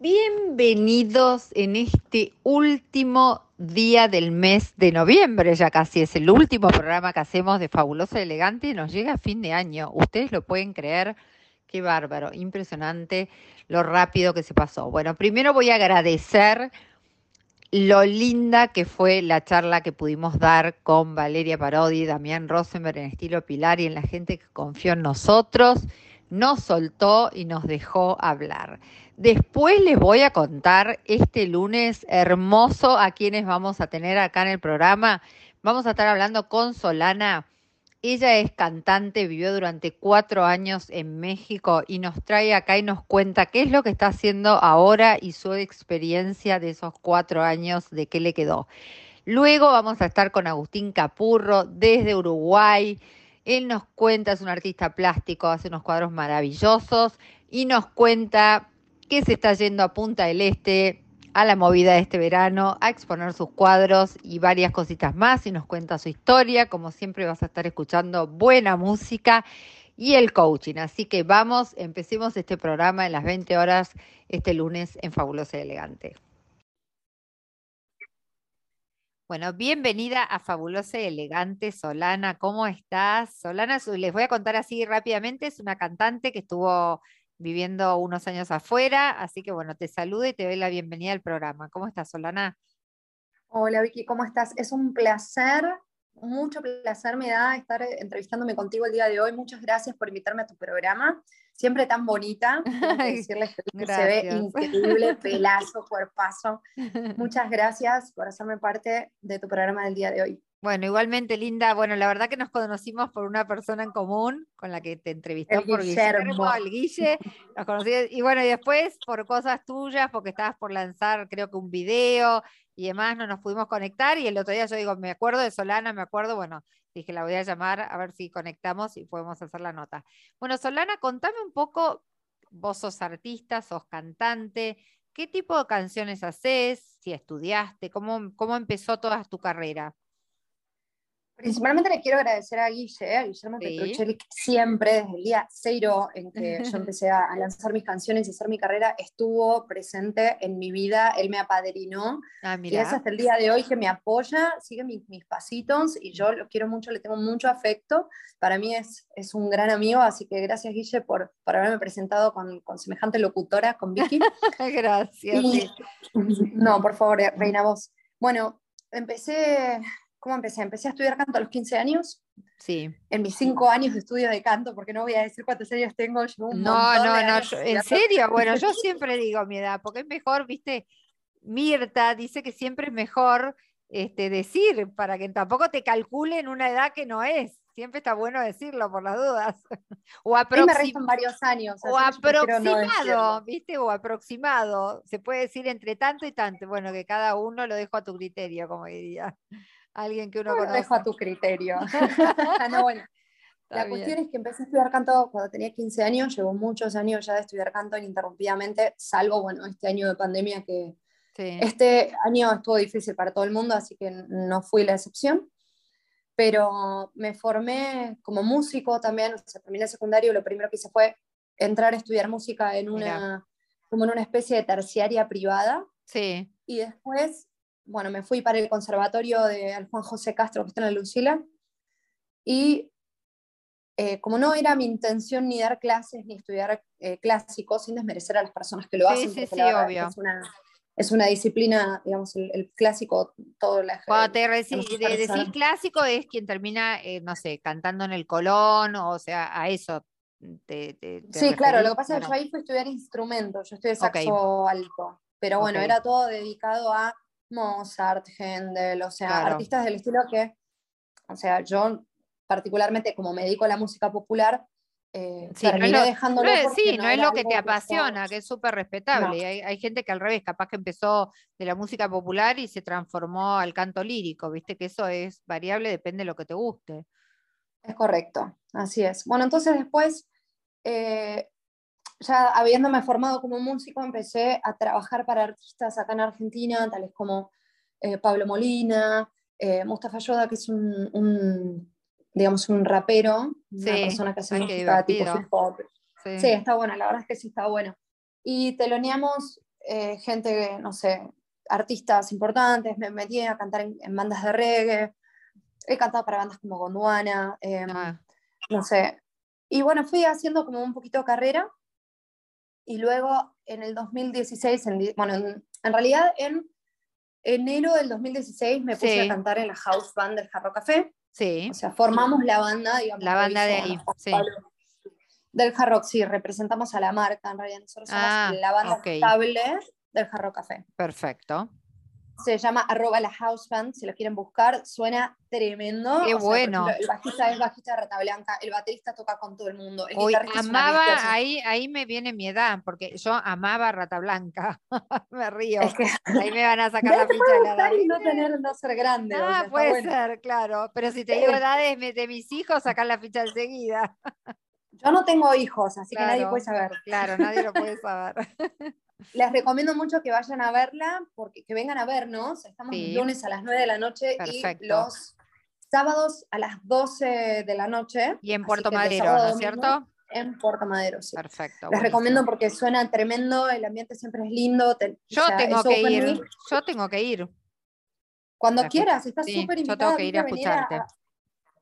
Bienvenidos en este último día del mes de noviembre, ya casi es el último programa que hacemos de Fabulosa Elegante y nos llega a fin de año. Ustedes lo pueden creer, qué bárbaro, impresionante lo rápido que se pasó. Bueno, primero voy a agradecer lo linda que fue la charla que pudimos dar con Valeria Parodi, Damián Rosenberg en estilo Pilar y en la gente que confió en nosotros, nos soltó y nos dejó hablar. Después les voy a contar este lunes hermoso a quienes vamos a tener acá en el programa. Vamos a estar hablando con Solana. Ella es cantante, vivió durante cuatro años en México y nos trae acá y nos cuenta qué es lo que está haciendo ahora y su experiencia de esos cuatro años, de qué le quedó. Luego vamos a estar con Agustín Capurro desde Uruguay. Él nos cuenta, es un artista plástico, hace unos cuadros maravillosos y nos cuenta que se está yendo a Punta del Este a la movida de este verano, a exponer sus cuadros y varias cositas más y nos cuenta su historia. Como siempre vas a estar escuchando buena música y el coaching. Así que vamos, empecemos este programa en las 20 horas este lunes en Fabulosa y Elegante. Bueno, bienvenida a Fabulosa y Elegante, Solana. ¿Cómo estás? Solana, les voy a contar así rápidamente, es una cantante que estuvo viviendo unos años afuera, así que bueno, te saludo y te doy la bienvenida al programa. ¿Cómo estás, Solana? Hola Vicky, ¿cómo estás? Es un placer, mucho placer me da estar entrevistándome contigo el día de hoy. Muchas gracias por invitarme a tu programa, siempre tan bonita. decirles que se ve increíble, pelazo, cuerpazo. Muchas gracias por hacerme parte de tu programa del día de hoy. Bueno, igualmente, Linda, bueno, la verdad que nos conocimos por una persona en común con la que te entrevistó por Guillermo, el Guille, nos conocí, y bueno, y después por cosas tuyas, porque estabas por lanzar creo que un video y demás, no nos pudimos conectar, y el otro día yo digo, me acuerdo de Solana, me acuerdo, bueno, dije, la voy a llamar a ver si conectamos y podemos hacer la nota. Bueno, Solana, contame un poco, vos sos artista, sos cantante, ¿qué tipo de canciones haces? Si estudiaste, ¿cómo, cómo empezó toda tu carrera? Principalmente le quiero agradecer a Guille, a Guillermo sí. siempre, desde el día cero en que yo empecé a, lanzar mis canciones y hacer mi carrera, estuvo presente en mi vida, él me apadrinó, ah, y es hasta el día de hoy que me apoya, sigue mis, pasitos, y yo lo quiero mucho, le tengo mucho afecto, para mí es, es un gran amigo, así que gracias Guille por, por haberme presentado con, con semejante locutora, con Vicky. gracias. no, por favor, Reina, vos. Bueno, empecé ¿Cómo empecé? Empecé a estudiar canto a los 15 años. Sí. En mis 5 años de estudio de canto, porque no voy a decir cuántos años tengo. no, no, no, en serio, bueno, yo siempre digo mi edad, porque es mejor, viste, Mirta dice que siempre es mejor este, decir, para que tampoco te calculen una edad que no es. Siempre está bueno decirlo por las dudas. o aproximado. varios años. O aproximado, ¿viste? O aproximado. Se puede decir entre tanto y tanto. Bueno, que cada uno lo dejo a tu criterio, como diría alguien que uno conoce. dejo a tu criterio. no, bueno. la cuestión es que empecé a estudiar canto cuando tenía 15 años, llevo muchos años ya de estudiar canto ininterrumpidamente, salvo, bueno, este año de pandemia que este año estuvo difícil para todo el mundo, así que no fui la excepción. Pero me formé como músico también, o sea, terminé el secundario, lo primero que hice fue entrar a estudiar música en una, como en una especie de terciaria privada. Sí. Y después bueno, me fui para el conservatorio de Juan José Castro, que está en la Lucila, y eh, como no era mi intención ni dar clases ni estudiar eh, clásicos, sin desmerecer a las personas que lo hacen, sí, sí, obvio. Es una, disciplina, digamos, el, clásico, todo la Cuando te decís clásico es quien termina, eh, no sé, cantando en el Colón, o sea, a eso sí, claro, lo que pasa es que yo ahí fui a estudiar instrumentos, yo estudié saxo alto, pero bueno, era todo dedicado a Mozart, Händel, o sea, artistas del estilo que, o sea, yo particularmente como me dedico a la música popular, eh, sí, no es lo, dejándolo sí, no, es lo que te apasiona, que es súper respetable. Y hay, hay, gente que al revés, capaz que empezó de la música popular y se transformó al canto lírico, viste que eso es variable, depende de lo que te guste. Es correcto, así es. Bueno, entonces después eh, ya habiéndome formado como músico, empecé a trabajar para artistas acá en Argentina, tales como eh, Pablo Molina, eh, Mustafa Yoda, que es un, digamos, un rapero, una persona que hace música tipo hip hop. Sí. está bueno, la verdad es que sí está bueno. Y teloneamos eh, gente, no sé, artistas importantes, me metí a cantar en, bandas de reggae, he cantado para bandas como Gondwana, em, ah. no sé. Y bueno, fui haciendo como un poquito de carrera y luego en el 2016, bueno, en, realidad en enero del 2016 me puse a cantar en la house band del Jarro Café. Sí. O sea, formamos la banda, digamos. La banda de ahí, sí. Del Jarro, sí, representamos a la marca, en realidad nosotros somos ah, la banda estable del Jarro Café. Perfecto se llama arroba la house band, si lo quieren buscar, suena tremendo. Qué bueno. el bajista es bajista de Rata Blanca, el baterista toca con todo el mundo. El amaba, ahí, ahí me viene mi edad, porque yo amaba Rata Blanca, me río. ahí me van a sacar la ficha de la edad. Y no, tener, no ser grande. Ah, puede ser, claro, pero si te digo edades de mis hijos, sacar la ficha enseguida. Yo no tengo hijos, así que nadie puede saber. Claro, nadie lo puede saber. Les recomiendo mucho que vayan a verla, porque que vengan a vernos. Estamos el lunes a las 9 de la noche y los sábados a las 12 de la noche. Y en Puerto Madero, ¿no es cierto? En Puerto Madero, sí. Perfecto. Les recomiendo porque suena tremendo, el ambiente siempre es lindo. yo tengo que ir, yo tengo que ir. Cuando quieras, estás súper invitada. Yo tengo que ir a escucharte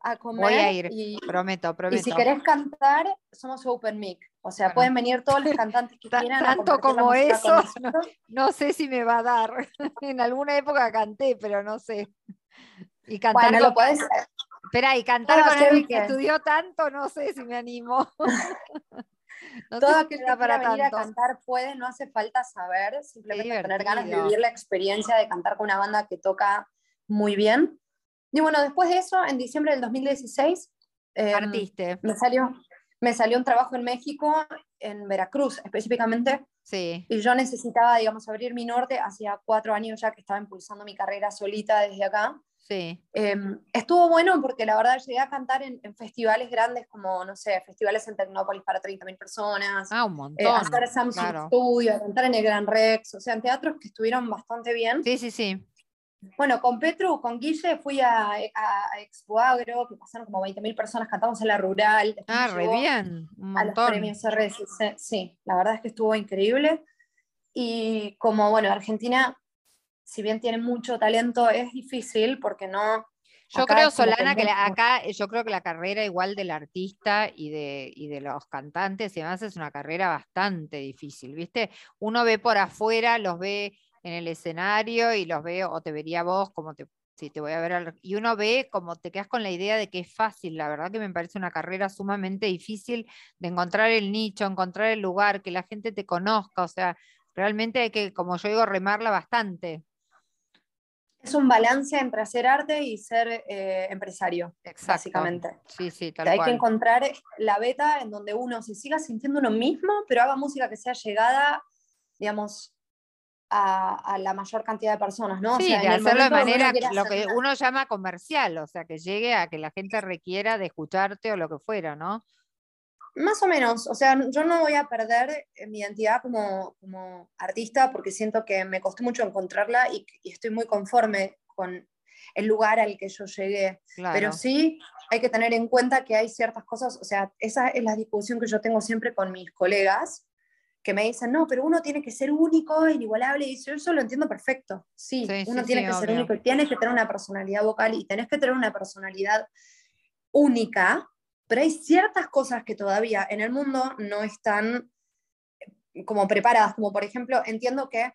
a comer. Voy a ir, y, prometo, prometo. Y si querés cantar, somos Open Mic. O sea, pueden venir todos los cantantes que quieran. Tanto como eso, no, sé si me va a dar. en alguna época canté, pero no sé. Y cantar bueno, lo puedes... Espera, y cantar con alguien que estudió tanto, no sé si me animo. no Todo aquel que para venir a cantar puede, no hace falta saber, simplemente tener ganas de vivir la experiencia de cantar con una banda que toca muy bien. Y bueno, después de eso, en diciembre del 2016, em, me, salió, me salió un trabajo en México, en Veracruz específicamente. Sí. Y yo necesitaba, digamos, abrir mi norte. Hacía cuatro años ya que estaba impulsando mi carrera solita desde acá. Sí. Em, estuvo bueno porque la verdad llegué a cantar en, festivales grandes como, no sé, festivales en Tecnópolis para 30.000 personas. Ah, un montón. Eh, hacer Samsung Studio, cantar en el Gran Rex, o sea, en teatros que estuvieron bastante bien. Sí, sí, sí. Bueno, con Petru, con Guille, fui a, a, Expo Agro, que pasaron como 20.000 personas, cantamos en la rural. Ah, re bien, un A los premios RSC, sí, la verdad es que estuvo increíble. Y como, bueno, Argentina, si bien tiene mucho talento, es difícil porque no... Yo creo, Solana, que acá yo creo que la carrera igual del artista y de, y de los cantantes y demás es una carrera bastante difícil, ¿viste? Uno ve por afuera, los ve en el escenario y los veo, o te vería vos como te, si te voy a ver, y uno ve como te quedas con la idea de que es fácil, la verdad que me parece una carrera sumamente difícil de encontrar el nicho, encontrar el lugar, que la gente te conozca, o sea, realmente hay que, como yo digo, remarla bastante. Es un balance entre hacer arte y ser eh, empresario, básicamente. Sí, sí, tal Hay que encontrar la beta en donde uno se siga sintiendo uno mismo, pero haga música que sea llegada, digamos, a, la mayor cantidad de personas, ¿no? Sí, de hacerlo de manera lo que uno llama comercial, o sea, que llegue a que la gente requiera de escucharte o lo que fuera, ¿no? Más o menos, o sea, yo no voy a perder eh, mi identidad como, como artista porque siento que me costó mucho encontrarla y, estoy muy conforme con el lugar al que yo llegué. Pero sí hay que tener en cuenta que hay ciertas cosas, o sea, esa es la discusión que yo tengo siempre con mis colegas, que me dicen, no, pero uno tiene que ser único, inigualable, y yo eso lo entiendo perfecto. Sí, uno tiene que ser único y tienes que tener una personalidad vocal y tenés que tener una personalidad única, pero hay ciertas cosas que todavía en el mundo no están como preparadas, como por ejemplo, entiendo que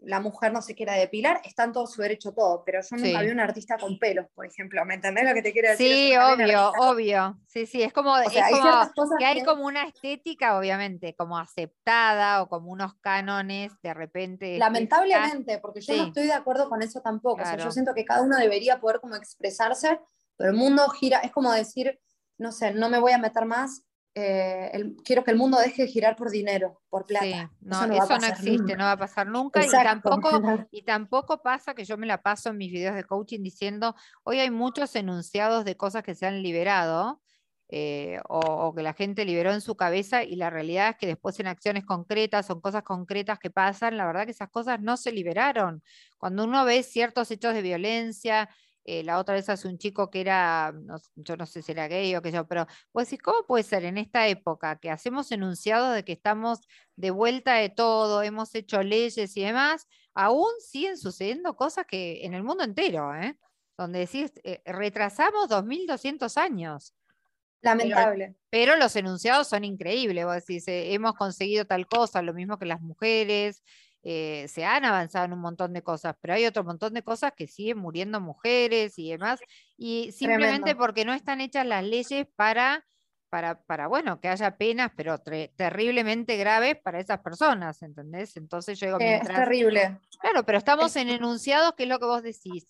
la mujer no se quiera depilar, está en todo su derecho todo, pero yo nunca vi un artista con pelos, por ejemplo, ¿me entendés lo que te quiero decir? Sí, obvio, obvio, sí, sí, es como, es como que hay como una estética, obviamente, como aceptada o como unos cánones de repente. Lamentablemente, porque yo no estoy de acuerdo con eso tampoco, yo siento que cada uno debería poder como expresarse, pero el mundo gira, es como decir, no sé, no me voy a meter más eh, quiero que el mundo deje de girar por dinero, por plata. no, eso no, existe, no va a pasar nunca y tampoco, y tampoco pasa que yo me la paso en mis videos de coaching diciendo, hoy hay muchos enunciados de cosas que se han liberado eh, o, que la gente liberó en su cabeza y la realidad es que después en acciones concretas, son cosas concretas que pasan, la verdad que esas cosas no se liberaron. Cuando uno ve ciertos hechos de violencia, eh, la otra vez hace un chico que era, yo no sé si era gay o qué yo, pero pues decís, ¿cómo puede ser en esta época que hacemos enunciados de que estamos de vuelta de todo, hemos hecho leyes y demás, aún siguen sucediendo cosas que en el mundo entero, ¿eh? donde decís, eh, retrasamos 2.200 años. Lamentable. Pero, los enunciados son increíbles, vos decís, hemos conseguido tal cosa, lo mismo que las mujeres, eh, se han avanzado en un montón de cosas, pero hay otro montón de cosas que siguen muriendo mujeres y demás, y simplemente porque no están hechas las leyes para, para, para bueno, que haya penas, pero terriblemente graves para esas personas, ¿entendés? Entonces yo digo, eh, es terrible. Claro, pero estamos en enunciados, que es lo que vos decís.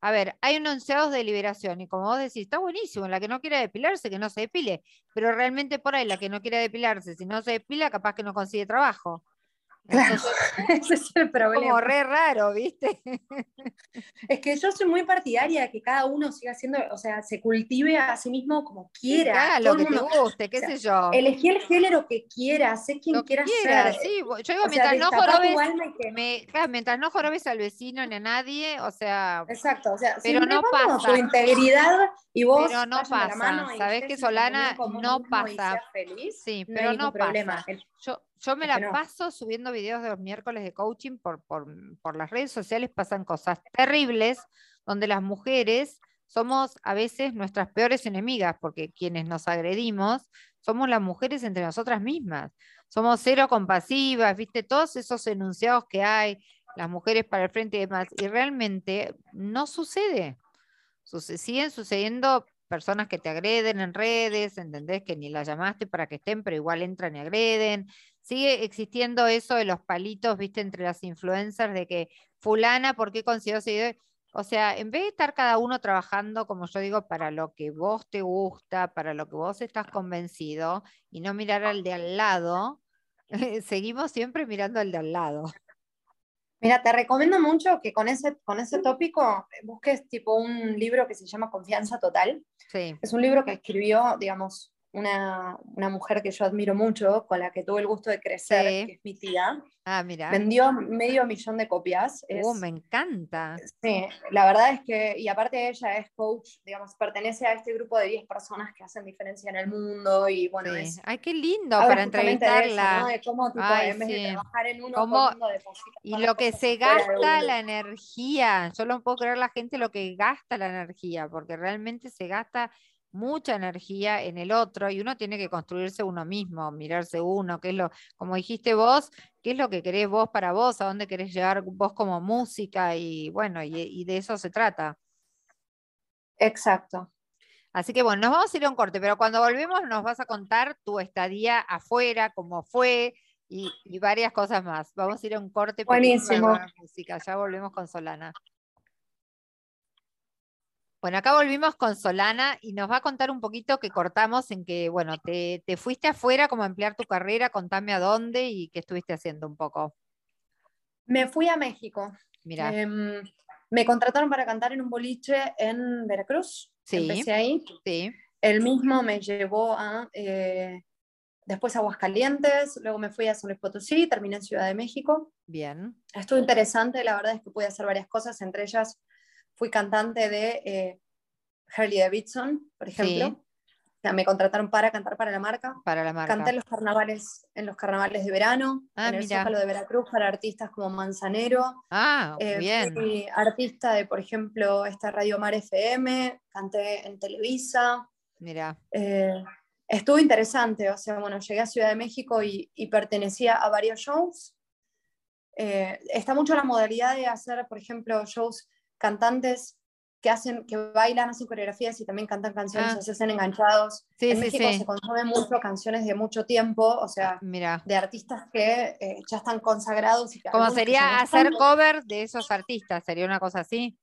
A ver, hay enunciados de liberación y como vos decís, está buenísimo, la que no quiera depilarse, que no se depile, pero realmente por ahí la que no quiera depilarse, si no se depila, capaz que no consigue trabajo. Claro, ese es el problema. Como re raro, ¿viste? Es que yo soy muy partidaria de que cada uno siga haciendo, o sea, se cultive a sí mismo como quiera. lo que te guste, qué sé yo. Elegí el género que quieras, sé quien quieras ser. Sí, yo digo, mientras no, jorobes, mientras no jorobes al vecino ni a nadie, o sea. Exacto, o sea, pero no pasa. tu integridad y vos. Pero no pasa, sabés que Solana no pasa. Feliz, sí, pero no, pasa. Yo, yo me la paso subiendo videos de los miércoles de coaching por, por, las redes sociales, pasan cosas terribles donde las mujeres somos a veces nuestras peores enemigas, porque quienes nos agredimos somos las mujeres entre nosotras mismas. Somos cero compasivas, viste, todos esos enunciados que hay, las mujeres para el frente y demás, y realmente no sucede. siguen sucediendo personas que te agreden en redes, entendés que ni las llamaste para que estén, pero igual entran y agreden. Sigue existiendo eso de los palitos, viste, entre las influencers, de que fulana, ¿por qué consiguió seguidores? O sea, en vez de estar cada uno trabajando, como yo digo, para lo que vos te gusta, para lo que vos estás convencido, y no mirar al de al lado, seguimos siempre mirando al de al lado. Mira, te recomiendo mucho que con ese, con ese tópico busques tipo un libro que se llama Confianza Total. Sí. Es un libro que escribió, digamos, una, mujer que yo admiro mucho, con la que tuve el gusto de crecer, que es mi tía. Ah, mira. Vendió medio millón de copias. oh, me encanta. Sí, la verdad es que, y aparte ella es coach, digamos, pertenece a este grupo de 10 personas que hacen diferencia en el mundo y bueno, es... Ay, qué lindo para entrevistarla. De, cómo, tipo, en vez de trabajar en uno, ¿Cómo... Y lo que se gasta la energía, yo no puedo creer la gente lo que gasta la energía, porque realmente se gasta mucha energía en el otro y uno tiene que construirse uno mismo, mirarse uno, qué es lo, como dijiste vos, qué es lo que querés vos para vos, a dónde querés llegar vos como música y bueno, y, de eso se trata. Exacto. Así que bueno, nos vamos a ir a un corte, pero cuando volvemos nos vas a contar tu estadía afuera, cómo fue y, varias cosas más. Vamos a ir a un corte. Buenísimo. Música. Ya volvemos con Solana. Bueno, acá volvimos con Solana y nos va a contar un poquito que cortamos en que, bueno, te, fuiste afuera como a emplear tu carrera, contame a dónde y qué estuviste haciendo un poco. Me fui a México. Mira. Em, me contrataron para cantar en un boliche en Veracruz. Sí. Empecé ahí. Sí. El mismo me llevó a eh, después a Aguascalientes, luego me fui a San Luis Potosí, terminé en Ciudad de México. Bien. Estuvo interesante, la verdad es que pude hacer varias cosas, entre ellas fui cantante de eh, Harley Davidson, por ejemplo. O sea, me contrataron para cantar para la marca. Para la marca. Canté en los carnavales, en los carnavales de verano, ah, en el Zócalo de Veracruz para artistas como Manzanero. Ah, eh, bien. Fui artista de, por ejemplo, esta Radio Mar FM, canté en Televisa. Mira. Eh, estuvo interesante, o sea, bueno, llegué a Ciudad de México y, pertenecía a varios shows. Eh, está mucho la modalidad de hacer, por ejemplo, shows cantantes que hacen, que bailan, hacen coreografías y también cantan canciones, ah. se hacen enganchados. en México se consumen mucho canciones de mucho tiempo, o sea, Mira. de artistas que eh, ya están consagrados. Y Como sería hacer cover de esos artistas, sería una cosa así.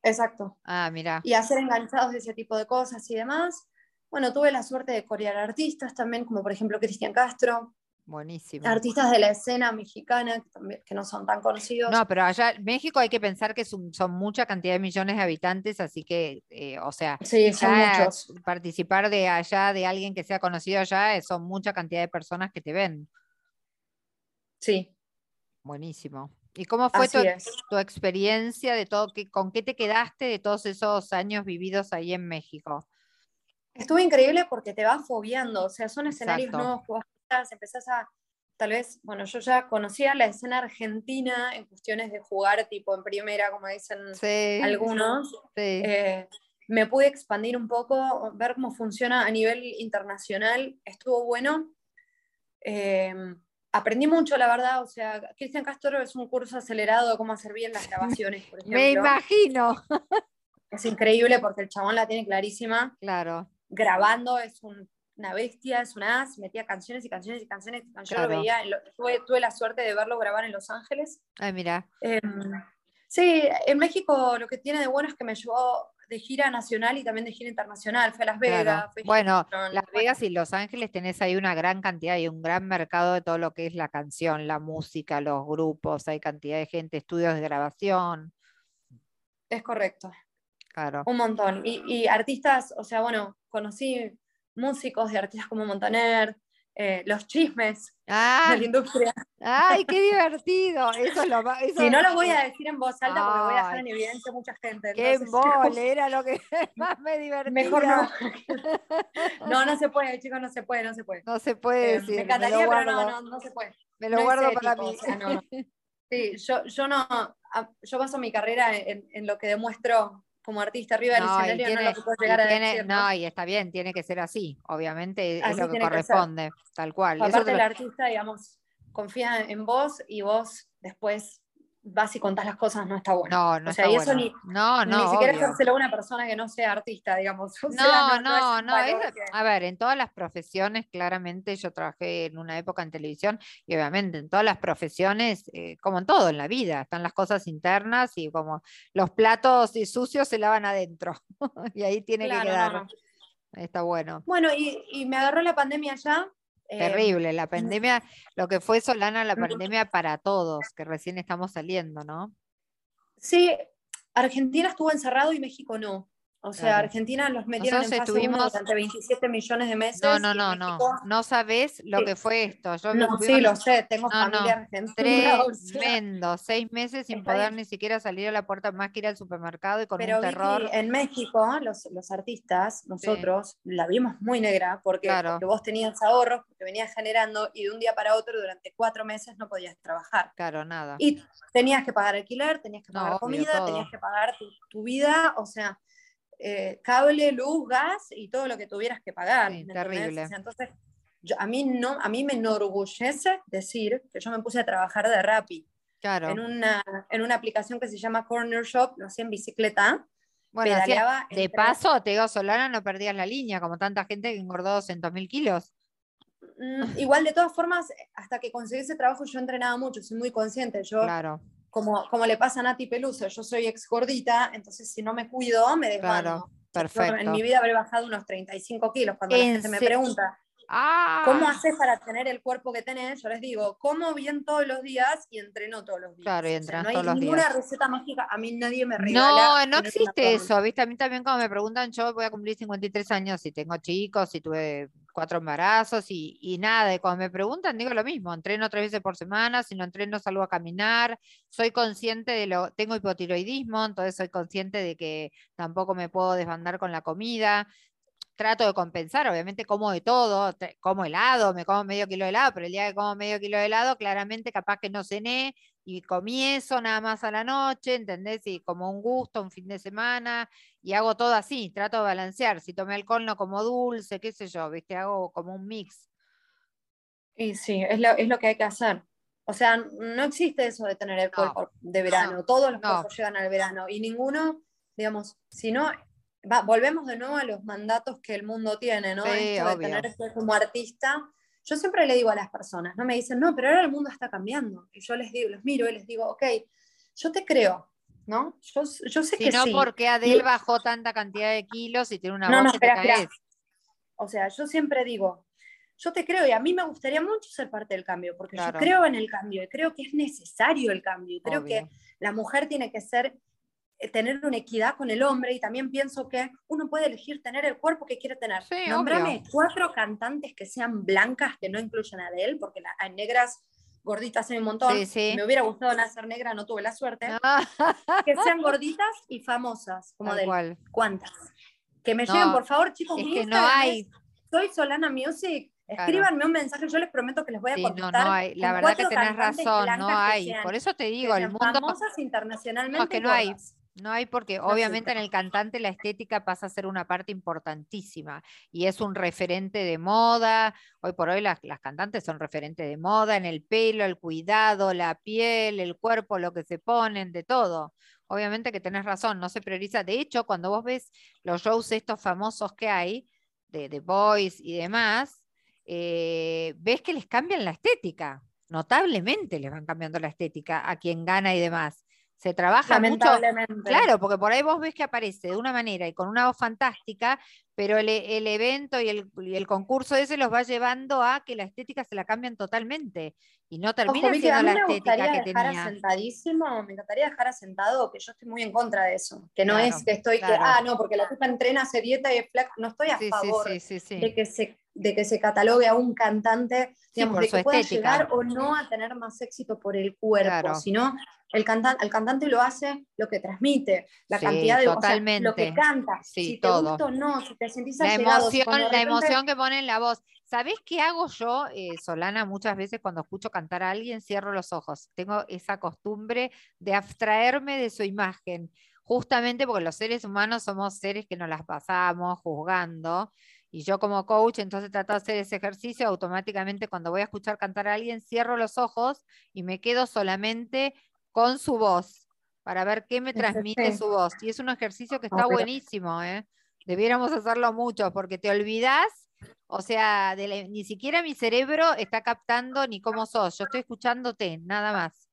Exacto. Ah, mira. Y hacer enganchados de ese tipo de cosas y demás. Bueno, tuve la suerte de corear artistas también, como por ejemplo Cristian Castro, Buenísimo. Artistas de la escena mexicana que, no son tan conocidos. No, pero allá, México hay que pensar que son, mucha cantidad de millones de habitantes, así que, eh, o sea, sí, son muchos. participar de allá, de alguien que sea conocido allá, eh, son mucha cantidad de personas que te ven. Sí. Buenísimo. ¿Y cómo fue tu, tu, experiencia de todo? ¿Con qué te quedaste de todos esos años vividos ahí en México? Estuvo increíble porque te vas fobiando, o sea, son escenarios nuevos que vos empezás a, tal vez, bueno, yo ya conocía la escena argentina en cuestiones de jugar tipo en primera, como dicen algunos. Eh, me pude expandir un poco, ver cómo funciona a nivel internacional, estuvo bueno. Eh, aprendí mucho, la verdad. O sea, Cristian Castro es un curso acelerado de cómo hacer bien las grabaciones, por ejemplo. Me imagino. Es increíble porque el chabón la tiene clarísima. Claro. Grabando es una bestia, es un as, metía canciones y canciones y canciones. Yo lo veía, tuve, la suerte de verlo grabar en Los Ángeles. Ay, mira. Em, sí, en México lo que tiene de bueno es que me llevó de gira nacional y también de gira internacional. Fue a Las Vegas. bueno, Las Vegas y Los Ángeles tenés ahí una gran cantidad y un gran mercado de todo lo que es la canción, la música, los grupos, hay cantidad de gente, estudios de grabación. Es correcto. Claro. Un montón. Y, y artistas, o sea, bueno, conocí músicos de artistas como Montaner, eh, los chismes ah, de la industria. ¡Ay, qué divertido! Eso es lo más. Si no lo voy a decir en voz alta porque voy a dejar en evidencia a mucha gente. ¡Qué embole! Era lo que más me divertía. Mejor no. no, no se puede, chicos, no se puede, no se puede. No se puede eh, decir. Me encantaría, pero no, no, no se puede. Me lo guardo para mí. Sí, yo, yo no, yo baso mi carrera en, en lo que demuestro como artista arriba del escenario no lo llegar a decir, ¿no? y está bien, tiene que ser así, obviamente es lo que corresponde, tal cual. Aparte el artista, digamos, confía en vos y vos después vas y contás las cosas, no está bueno. No, no o sea, está y eso ni, no, no, ni siquiera hacérselo a una persona que no sea artista, digamos. no, no, no, a ver, en todas las profesiones, claramente yo trabajé en una época en televisión y obviamente en todas las profesiones, eh, como en todo en la vida, están las cosas internas y como los platos sucios se lavan adentro y ahí tiene que quedar. Está bueno. Bueno, y, y me agarró la pandemia ya, Terrible, la pandemia, lo que fue Solana, la pandemia para todos, que recién estamos saliendo, ¿no? Sí, Argentina estuvo encerrado y México no. O sea, Argentina los metieron en fase estuvimos... durante 27 millones de meses. No, no, no, no. No sabes lo que fue esto. Yo no, sí, lo sé. Tengo familia argentina. Tremendo. Seis meses sin poder ni siquiera salir a la puerta más que ir al supermercado y con un terror. en México, los, los artistas, nosotros, la vimos muy negra porque, porque, vos tenías ahorros, porque venías generando y de un día para otro durante cuatro meses no podías trabajar. Claro, nada. Y tenías que pagar alquiler, tenías que pagar comida, tenías que pagar tu, tu vida. O sea eh, cable, luz, gas y todo lo que tuvieras que pagar. terrible. entonces, a, mí no, a mí me enorgullece decir que yo me puse a trabajar de Rappi. Claro. En una, en una aplicación que se llama Corner Shop, lo hacía en bicicleta. Bueno, de paso, te digo, Solana no perdías la línea, como tanta gente que engordó 200 mil kilos. Mm, igual, de todas formas, hasta que conseguí ese trabajo, yo entrenaba mucho, soy muy consciente. Yo claro como, como le pasa a Nati Peluso, yo soy ex gordita, entonces si no me cuido, me desmando. Claro, perfecto. en mi vida habré bajado unos 35 kilos. Cuando la gente me pregunta, ah. ¿cómo haces para tener el cuerpo que tenés? Yo les digo, como bien todos los días y entreno todos los días. Claro, y entreno todos los días. No hay ninguna receta mágica, a mí nadie me regala. No, no existe eso, ¿viste? A mí también cuando me preguntan, yo voy a cumplir 53 años y tengo chicos y tuve cuatro embarazos y, nada, y cuando me preguntan digo lo mismo, entreno tres veces por semana, si no entreno salgo a caminar, soy consciente de lo, tengo hipotiroidismo, entonces soy consciente de que tampoco me puedo desbandar con la comida, trato de compensar, obviamente como de todo, como helado, me como medio kilo de helado, pero el día que como medio kilo de helado, claramente capaz que no cené y comí eso nada más a la noche, ¿entendés? Y como un gusto, un fin de semana, y hago todo así, trato de balancear. Si tomé alcohol, no como dulce, qué sé yo, ¿viste? Hago como un mix. Y sí, es lo, es lo que hay que hacer. O sea, no existe eso de tener el cuerpo de verano. Todos los cuerpos llegan al verano y ninguno, digamos, si no, volvemos de nuevo a los mandatos que el mundo tiene, ¿no? Sí, Esto de tener como artista yo siempre le digo a las personas, no me dicen, no, pero ahora el mundo está cambiando. Y yo les digo, los miro y les digo, ok, yo te creo, ¿no? Yo, yo sé que no, sí. porque Adel bajó tanta cantidad de kilos y tiene una no, voz no, que O sea, yo siempre digo, yo te creo y a mí me gustaría mucho ser parte del cambio, porque yo creo en el cambio y creo que es necesario el cambio y creo que la mujer tiene que ser eh, tener una equidad con el hombre y también pienso que uno puede elegir tener el cuerpo que quiere tener. Sí, Nómbrame cuatro cantantes que sean blancas que no incluyan a él, porque las negras gorditas hay un montón. Me hubiera gustado nacer negra, no tuve la suerte. Que sean gorditas y famosas, como de cuántas. Que me lleven, por favor, chicos. Es que no hay. Soy Solana Music. Escríbanme un mensaje, yo les prometo que les voy a contestar. No, no hay. La verdad que tenés razón, no hay. Por eso te digo, el mundo. Famosas internacionalmente. No, que no hay. No hay porque obviamente en el cantante la estética pasa a ser una parte importantísima y es un referente de moda. Hoy por hoy las, cantantes son referentes de moda en el pelo, el cuidado, la piel, el cuerpo, lo que se ponen, de todo. Obviamente que tenés razón, no se prioriza. De hecho, cuando vos ves los shows estos famosos que hay, de The Boys y demás, eh, ves que les cambian la estética. Notablemente les van cambiando la estética a quien gana y demás se trabaja mucho. Claro, porque por ahí vos ves que aparece de una manera y con una voz fantástica, pero el, evento y el, concurso ese los va llevando a que la estética se la cambian totalmente y no termina siendo la estética que tenía. Asentadísimo, me encantaría dejar asentado que yo estoy muy en contra de eso, que no es que estoy que, ah, no, porque la tipa entrena, hace dieta y es flaca, no estoy a favor de que se de que se catalogue a un cantante, digamos, de que pueda llegar o no a tener más éxito por el cuerpo, sino el cantante, el cantante lo hace lo que transmite, la cantidad de lo que canta, si te gusta o no, si te sentís la emoción, la emoción que pone en la voz. ¿Sabés qué hago yo, eh, Solana? Muchas veces cuando escucho cantar a alguien cierro los ojos. Tengo esa costumbre de abstraerme de su imagen, justamente porque los seres humanos somos seres que nos las pasamos juzgando. Y yo como coach, entonces trato de hacer ese ejercicio, automáticamente cuando voy a escuchar cantar a alguien, cierro los ojos y me quedo solamente con su voz, para ver qué me transmite su voz. Y es un ejercicio que está buenísimo, ¿eh? Debiéramos hacerlo mucho, porque te olvidas, o sea, ni siquiera mi cerebro está captando ni cómo sos, yo estoy escuchándote, nada más.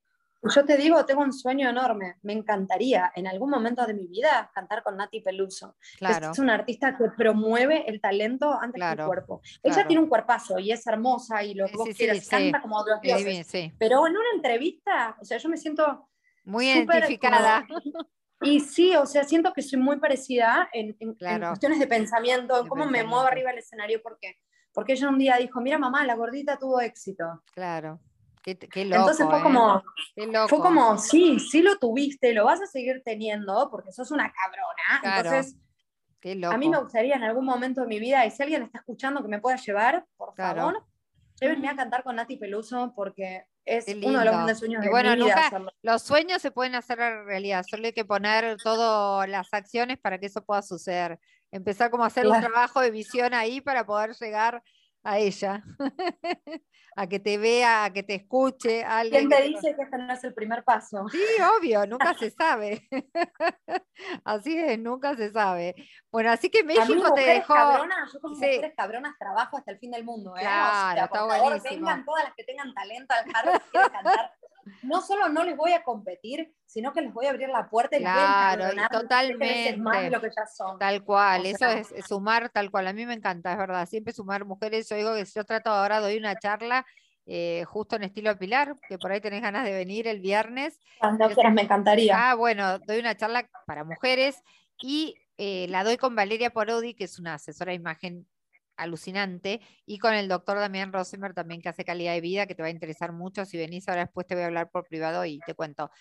Yo te digo, tengo un sueño enorme. Me encantaría en algún momento de mi vida cantar con Nati Peluso. Claro. Es una artista que promueve el talento antes que el cuerpo. Ella tiene un cuerpazo y es hermosa y lo que vos quieras, canta como los dioses. Pero en una entrevista, o sea, yo me siento muy identificada. y sí, o sea, siento que soy muy parecida en, en, cuestiones de pensamiento, en cómo me muevo arriba del escenario, porque porque ella un día dijo, mira mamá, la gordita tuvo éxito. Claro. Entonces fue ¿eh? como, fue como, sí, sí lo tuviste, lo vas a seguir teniendo porque sos una cabrona. Entonces, a mí me gustaría en algún momento de mi vida, y si alguien está escuchando que me pueda llevar, por favor, llévenme a cantar con Nati Peluso porque es uno de los grandes sueños de bueno, mi vida. los sueños se pueden hacer realidad, solo hay que poner todas las acciones para que eso pueda suceder. Empezar como a hacer un trabajo de visión ahí para poder llegar a ella. a que te vea, a que te escuche. alguien ¿Quién te dice que este no es el primer paso? Sí, obvio, nunca se sabe. así es, nunca se sabe. Bueno, así que México te dejó. Cabronas, yo como mujeres cabronas trabajo hasta el fin del mundo. ¿eh? Claro, está por favor, vengan todas las que tengan talento al Harvard quieren cantar no solo no les voy a competir, sino que les voy a abrir la puerta y claro, les voy a totalmente. Más lo que ya son. Tal cual, eso es, sumar tal cual. A mí me encanta, es verdad. Siempre sumar mujeres. Yo digo que yo trato ahora, doy una charla eh, justo en estilo Pilar, que por ahí tenés ganas de venir el viernes. Cuando quieras, me encantaría. Ah, bueno, doy una charla para mujeres y eh, la doy con Valeria Porodi, que es una asesora de imagen alucinante, y con el doctor Damián Rosenberg también que hace calidad de vida, que te va a interesar mucho. Si venís ahora después te voy a hablar por privado y te cuento.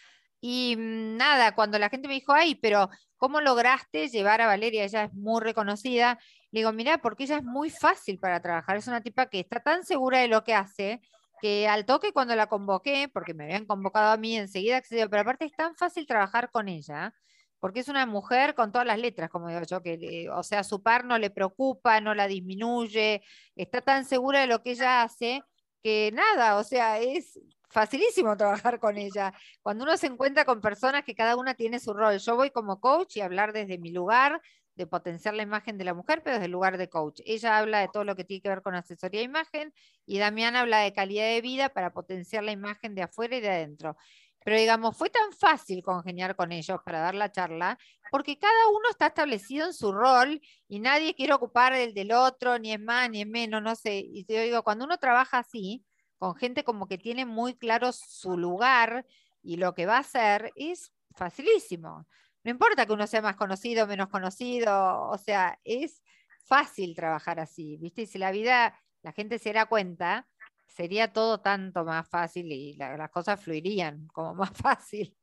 Y mm, nada, cuando la gente me dijo, ay, pero ¿cómo lograste llevar a Valeria? Ella es muy reconocida. Le digo, mira, porque ella es muy fácil para trabajar. Es una tipa que está tan segura de lo que hace que al toque cuando la convoqué, porque me habían convocado a mí, enseguida accedió, pero aparte es tan fácil trabajar con ella porque es una mujer con todas las letras, como digo yo, que, o sea, su par no le preocupa, no la disminuye, está tan segura de lo que ella hace que nada, o sea, es facilísimo trabajar con ella. Cuando uno se encuentra con personas que cada una tiene su rol, yo voy como coach y hablar desde mi lugar de potenciar la imagen de la mujer, pero desde el lugar de coach. Ella habla de todo lo que tiene que ver con asesoría de imagen y Damián habla de calidad de vida para potenciar la imagen de afuera y de adentro. Pero digamos, fue tan fácil congeniar con ellos para dar la charla, porque cada uno está establecido en su rol y nadie quiere ocupar el del otro, ni es más, ni es menos, no sé. Y te digo, cuando uno trabaja así, con gente como que tiene muy claro su lugar y lo que va a hacer, es facilísimo. No importa que uno sea más conocido, menos conocido, o sea, es fácil trabajar así, ¿viste? Y si la vida, la gente se da cuenta, sería todo tanto más fácil y las cosas fluirían como más fácil.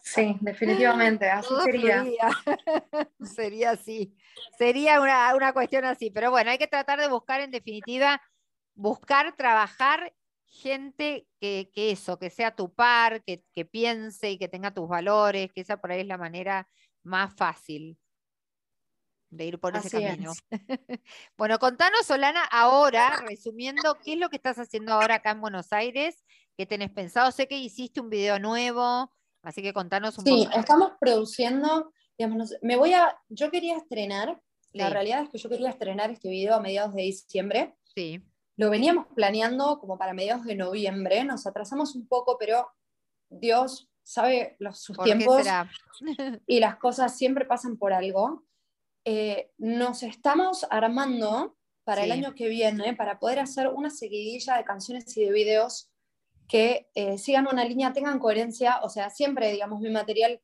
Sí, definitivamente, así sería. sería así. Sería una, una cuestión así. Pero bueno, hay que tratar de buscar, en definitiva, buscar trabajar gente que, eso, que sea tu par, que, piense y que tenga tus valores, que esa por ahí es la manera más fácil de ir por ese camino. bueno, contanos, Solana, ahora, resumiendo, ¿qué es lo que estás haciendo ahora acá en Buenos Aires? ¿Qué tenés pensado? Sé que hiciste un video nuevo, así que contanos un poco. Sí, estamos produciendo, digamos, me voy a, yo quería estrenar, la realidad es que yo quería estrenar este video a mediados de diciembre. Sí. Lo veníamos planeando como para mediados de noviembre, nos atrasamos un poco, pero Dios sabe los, sus tiempos y las cosas siempre pasan por algo. Eh, nos estamos armando para el año que viene para poder hacer una seguidilla de canciones y de videos que eh, sigan una línea, tengan coherencia, o sea, siempre, digamos, mi material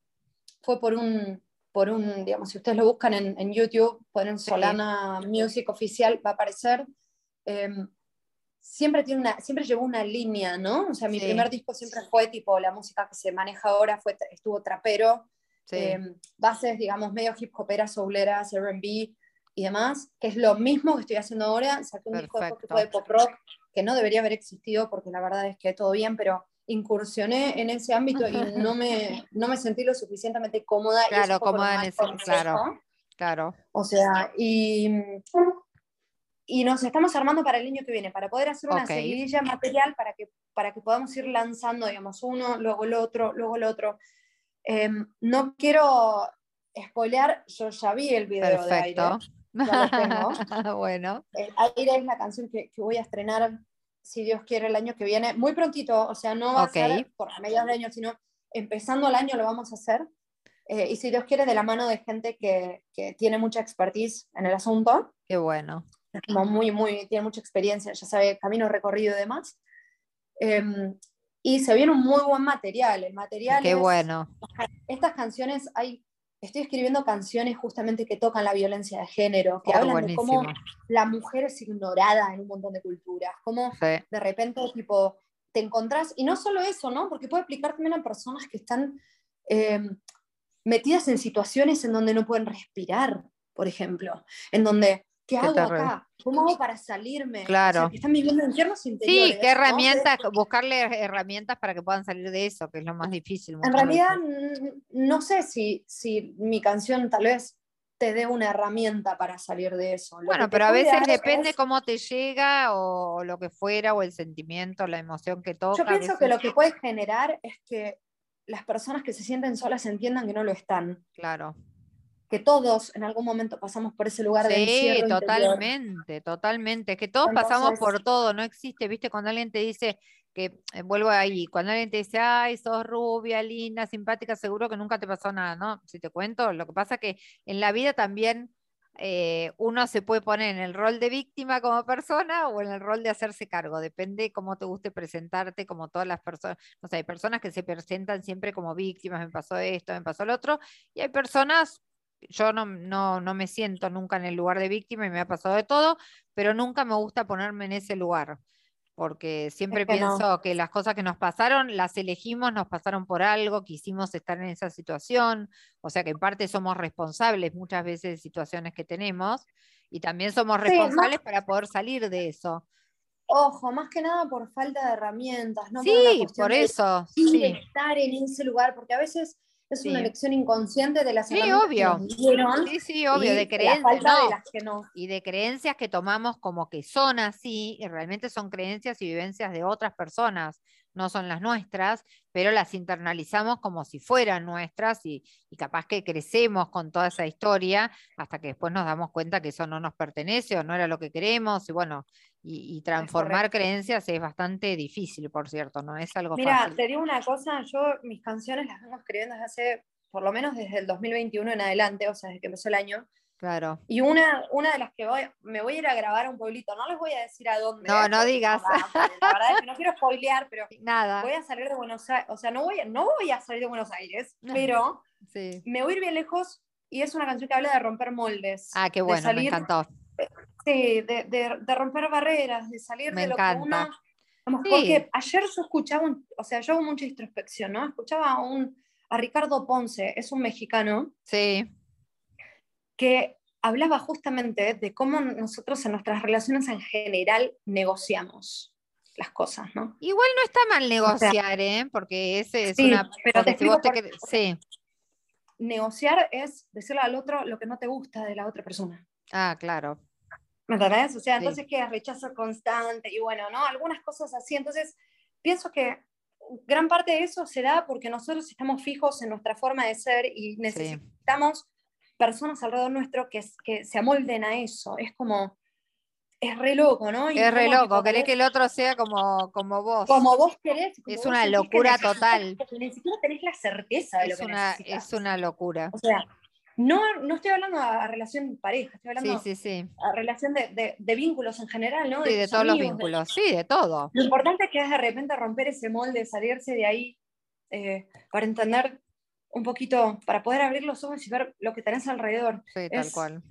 fue por un, por un digamos, si ustedes lo buscan en, YouTube, ponen Solana Music Oficial, va a aparecer. Em, siempre, tiene una, siempre llevó una línea, ¿no? O sea, mi primer disco siempre fue tipo, la música que se maneja ahora fue, estuvo trapero, em, bases, digamos, medio hip hoperas, souleras, R&B y demás, que es lo mismo que estoy haciendo ahora, saqué un disco de pop rock que no debería haber existido porque la verdad es que todo bien, pero incursioné en ese ámbito y no me, no me sentí lo suficientemente cómoda. Claro, cómoda en ese, claro, claro. O sea, y y nos estamos armando para el año que viene, para poder hacer una seguidilla material para que, para que podamos ir lanzando, digamos, uno, luego el otro, luego el otro. Em, no quiero spoilear, yo ya vi el video de Aire. bueno. Aire es la canción que, que, voy a estrenar, si Dios quiere, el año que viene, muy prontito, o sea, no va a ser por a mediados de año, sino empezando el año lo vamos a hacer. Eh, y si Dios quiere, de la mano de gente que, que tiene mucha expertise en el asunto. Qué bueno como muy, muy, tiene mucha experiencia, ya sabe, camino recorrido y demás. Em, y se viene un muy buen material. El material. Qué bueno. Estas canciones, hay, estoy escribiendo canciones justamente que tocan la violencia de género, que hablan de cómo la mujer es ignorada en un montón de culturas, cómo de repente, tipo, te encontrás, y no solo eso, ¿no? Porque puede aplicar también a personas que están em, metidas en situaciones en donde no pueden respirar, por ejemplo, en donde ¿Qué hago acá? ¿Cómo hago para salirme? Claro. están viviendo infiernos interiores. Sí, qué herramientas, buscarle herramientas para que puedan salir de eso, que es lo más difícil. En realidad, no sé si, si mi canción tal vez te dé una herramienta para salir de eso. bueno, pero a veces depende cómo te llega o lo que fuera, o el sentimiento, la emoción que toca. Yo pienso que lo que puede generar es que las personas que se sienten solas entiendan que no lo están. Claro que todos en algún momento pasamos por ese lugar de Sí, totalmente, totalmente. Es que todos pasamos por todo, no existe, viste, cuando alguien te dice que, eh, vuelvo ahí, cuando alguien te dice, ay, sos rubia, linda, simpática, seguro que nunca te pasó nada, ¿no? Si te cuento, lo que pasa que en la vida también eh, uno se puede poner en el rol de víctima como persona o en el rol de hacerse cargo, depende cómo te guste presentarte, como todas las personas, no sé, hay personas que se presentan siempre como víctimas, me pasó esto, me pasó lo otro, y hay personas yo no, no, no, me siento nunca en el lugar de víctima y me ha pasado de todo, pero nunca me gusta ponerme en ese lugar, porque siempre pienso que las cosas que nos pasaron, las elegimos, nos pasaron por algo, quisimos estar en esa situación, o sea que en parte somos responsables muchas veces de situaciones que tenemos y también somos responsables para poder salir de eso. Ojo, más que nada por falta de herramientas, ¿no? Sí, por, eso. sí. estar en ese lugar, porque a veces es una elección inconsciente de las sí, obvio. sí, sí, obvio, de creencias. Y de creencias que tomamos como que son así, y realmente son creencias y vivencias de otras personas, no son las nuestras, pero las internalizamos como si fueran nuestras y, y, capaz que crecemos con toda esa historia hasta que después nos damos cuenta que eso no nos pertenece o no era lo que queremos y bueno, y, transformar creencias es bastante difícil, por cierto, no es algo Mira, fácil. te digo una cosa, yo mis canciones las vengo escribiendo desde hace, por lo menos desde el 2021 en adelante, o sea, desde que empezó el año. Claro. Y una, una de las que voy, me voy a ir a grabar a un pueblito, no les voy a decir a dónde. No, no digas. la verdad es que no quiero spoilear, pero Nada. voy a salir de Buenos Aires, o sea, no voy, no voy a salir de Buenos Aires, pero sí. me voy a ir bien lejos y es una canción que habla de romper moldes. Ah, qué bueno, me encantó Sí, de, romper barreras, de salir de lo que uno... Porque ayer yo escuchaba, o sea, yo hago mucha introspección, ¿no? Escuchaba a, un, a Ricardo Ponce, es un mexicano. Sí. Que hablaba justamente de cómo nosotros en nuestras relaciones en general negociamos las cosas, ¿no? Igual no está mal negociar, ¿eh? Porque ese es una... Pero te Sí. Negociar es decirle al otro lo que no te gusta de la otra persona. Ah, claro. ¿Me entendés? O sea, entonces que rechazo constante y bueno, ¿no? Algunas cosas así. Entonces, pienso que gran parte de eso se da porque nosotros estamos fijos en nuestra forma de ser y necesitamos personas alrededor nuestro que, que se amolden a eso. Es como, es re loco, ¿no? es re loco, querés que el otro sea como, como vos. Como vos querés. es una locura total. Ni siquiera tenés la certeza de es lo que una, Es una locura. O sea, no, no estoy hablando a, relación pareja, estoy hablando sí, sí, sí. a relación de, de, vínculos en general, ¿no? Sí, de, todos los vínculos, sí, de todo. Lo importante es que es de repente romper ese molde, salirse de ahí eh, para entender un poquito, para poder abrir los ojos y ver lo que tenés alrededor. Sí, tal cual.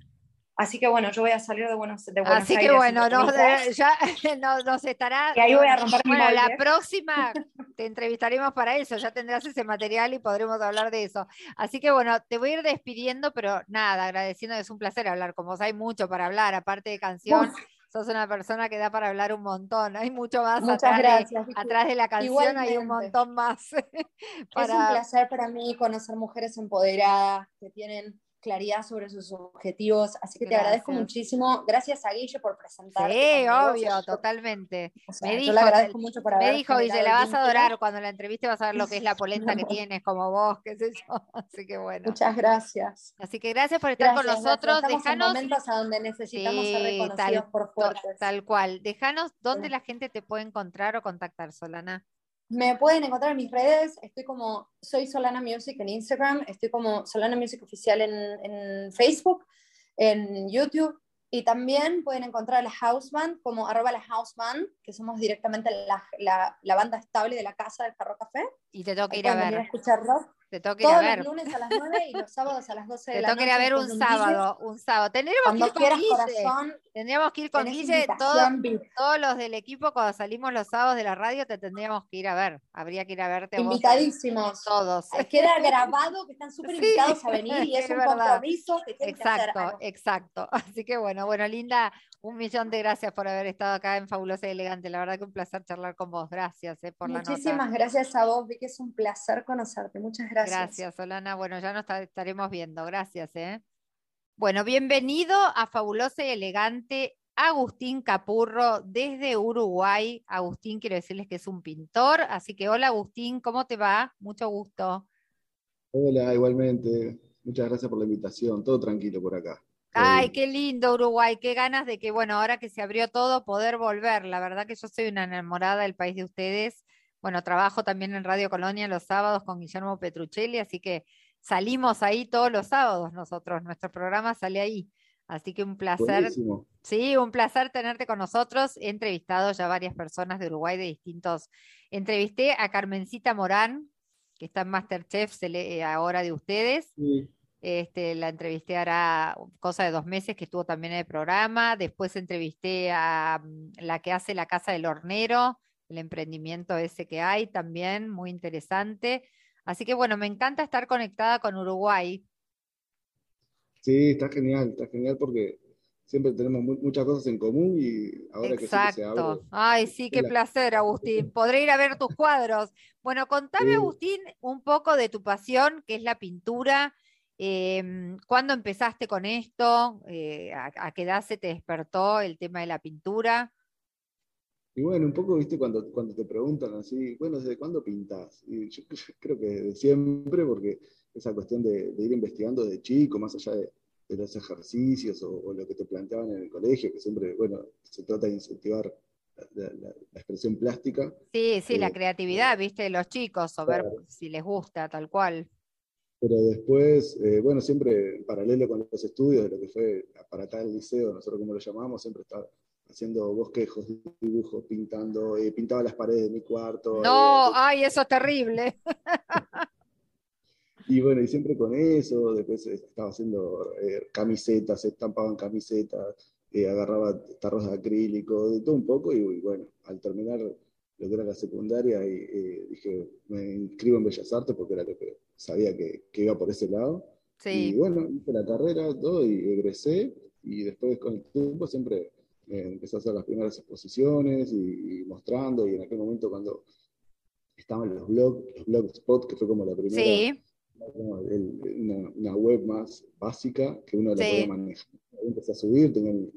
Así que bueno, yo voy a salir de Buenos, de Buenos Así que bueno, ya nos, estará. Y ahí voy a romper Bueno, la próxima te entrevistaremos para eso, ya tendrás ese material y podremos hablar de eso. Así que bueno, te voy a ir despidiendo, pero nada, agradeciendo, es un placer hablar con vos. Hay mucho para hablar, aparte de canción. Sos una persona que da para hablar un montón. Hay mucho más Muchas atrás, De, atrás de la canción, hay un montón más. Es un placer para mí conocer mujeres empoderadas que tienen claridad sobre sus objetivos. Así que te agradezco muchísimo. Gracias a Guille por presentarte. Sí, obvio, totalmente. me dijo, agradezco mucho por Me dijo, Guille, la vas a adorar. Cuando la entreviste vas a ver lo que es la polenta que tienes, como vos, qué sé yo. Así que bueno. Muchas gracias. Así que gracias por estar con nosotros. Dejanos. momentos a donde necesitamos ser reconocidos por fuertes. Tal cual. Déjanos dónde la gente te puede encontrar o contactar, Solana. Me pueden encontrar en mis redes, estoy como Soy Solana Music en Instagram, estoy como Solana Music Oficial en, Facebook, en YouTube, y también pueden encontrar a la House Band como arroba la House Band, que somos directamente la, la, banda estable de la casa del Carro Café. Y te toca ir a ver. A escuchar rock. Te toca ir a ver. los lunes a las 9 y los sábados a las 12 de la noche. Te toca ir a ver un sábado, un sábado. Tendríamos que ir con Guille. tendríamos que ir con Guille, todos los del equipo, cuando salimos los sábados de la radio, te tendríamos que ir a ver. Habría que ir a verte Invitadísimos. todos. Queda grabado, que están súper invitados a venir y es, un compromiso que tienen exacto, que hacer. Exacto, Así que bueno, bueno, Linda, un millón de gracias por haber estado acá en Fabulosa y Elegante. La verdad que un placer charlar con vos. Gracias eh, por la nota. Muchísimas gracias a vos, que es un placer conocerte. Muchas gracias. Gracias, Solana. Bueno, ya nos estaremos viendo. Gracias. ¿eh? Bueno, bienvenido a Fabulosa y Elegante. Agustín Capurro desde Uruguay. Agustín, quiero decirles que es un pintor, así que hola Agustín, ¿cómo te va? Mucho gusto. Hola, igualmente. Muchas gracias por la invitación. Todo tranquilo por acá. Ay, qué lindo Uruguay, qué ganas de que, bueno, ahora que se abrió todo, poder volver. La verdad que yo soy una enamorada del país de ustedes. Bueno, trabajo también en Radio Colonia los sábados con Guillermo Petruccelli, así que salimos ahí todos los sábados nosotros, nuestro programa sale ahí. Así que un placer. Sí, un placer tenerte con nosotros. He entrevistado ya varias personas de Uruguay de distintos. Entrevisté a Carmencita Morán, que está en Masterchef eh, ahora de ustedes. Este, la entrevisté hará cosa de dos meses que estuvo también en el programa. Después entrevisté a mm, la que hace la Casa del Hornero, el emprendimiento ese que hay también, muy interesante. Así que bueno, me encanta estar conectada con Uruguay. Sí, está genial, está genial porque siempre tenemos muchas cosas en común y ahora que, sí que se abre, Ay, sí, qué placer, Agustín. Podré ir a ver tus cuadros. Bueno, contame, Agustín, un poco de tu pasión, que es la pintura. Em, ¿Cuándo empezaste con esto? Eh, a, qué edad se te despertó el tema de la pintura? Y bueno, un poco, viste, cuando, cuando te preguntan así, bueno, ¿desde cuándo pintas? Y yo, creo que de siempre, porque esa cuestión de, ir investigando de chico, más allá de, los ejercicios o, lo que te planteaban en el colegio, que siempre, bueno, se trata de incentivar la, expresión plástica. Sí, sí, la eh, creatividad, viste, de los chicos, o ver si les gusta, tal cual. Pero después, eh, bueno, siempre en paralelo con los estudios de lo que fue para acá el liceo, nosotros como lo llamamos, siempre estaba haciendo bosquejos, dibujos, pintando, eh, pintaba las paredes de mi cuarto. No, eh, ay, eso es terrible. y bueno, y siempre con eso, después estaba haciendo camisetas, se estampaban camisetas, eh, agarraba tarros de acrílico, de todo un poco, y, bueno, al terminar lo que era la secundaria, y, eh, dije, me inscribo en Bellas Artes porque era lo que sabía que, iba por ese lado. Y bueno, hice la carrera, todo, y egresé, y después con el tiempo siempre eh, empecé a hacer las primeras exposiciones y, mostrando, y en aquel momento cuando estaban los blogs, los blogspot, que fue como la primera, una, web más básica que uno la podía manejar. Empecé a subir, tenía mi,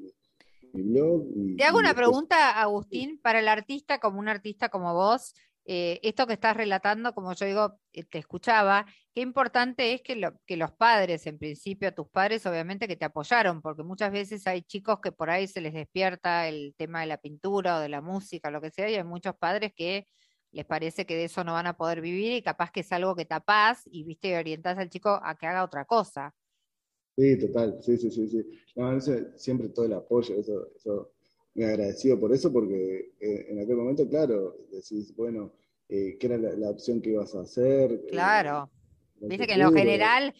blog. Te hago una pregunta, Agustín, para el artista, como un artista como vos, eh, esto que estás relatando, como yo digo, eh, te escuchaba, qué importante es que, los padres, en principio, tus padres, obviamente, que te apoyaron, porque muchas veces hay chicos que por ahí se les despierta el tema de la pintura o de la música, lo que sea, y hay muchos padres que les parece que de eso no van a poder vivir y capaz que es algo que tapás y viste orientás al chico a que haga otra cosa. Sí, total, sí, sí, sí, sí. siempre todo el apoyo, eso, eso agradecido por eso, porque eh, en aquel momento, claro, decís, bueno, eh, ¿qué era la, opción que ibas a hacer? Eh, claro. viste que en lo general,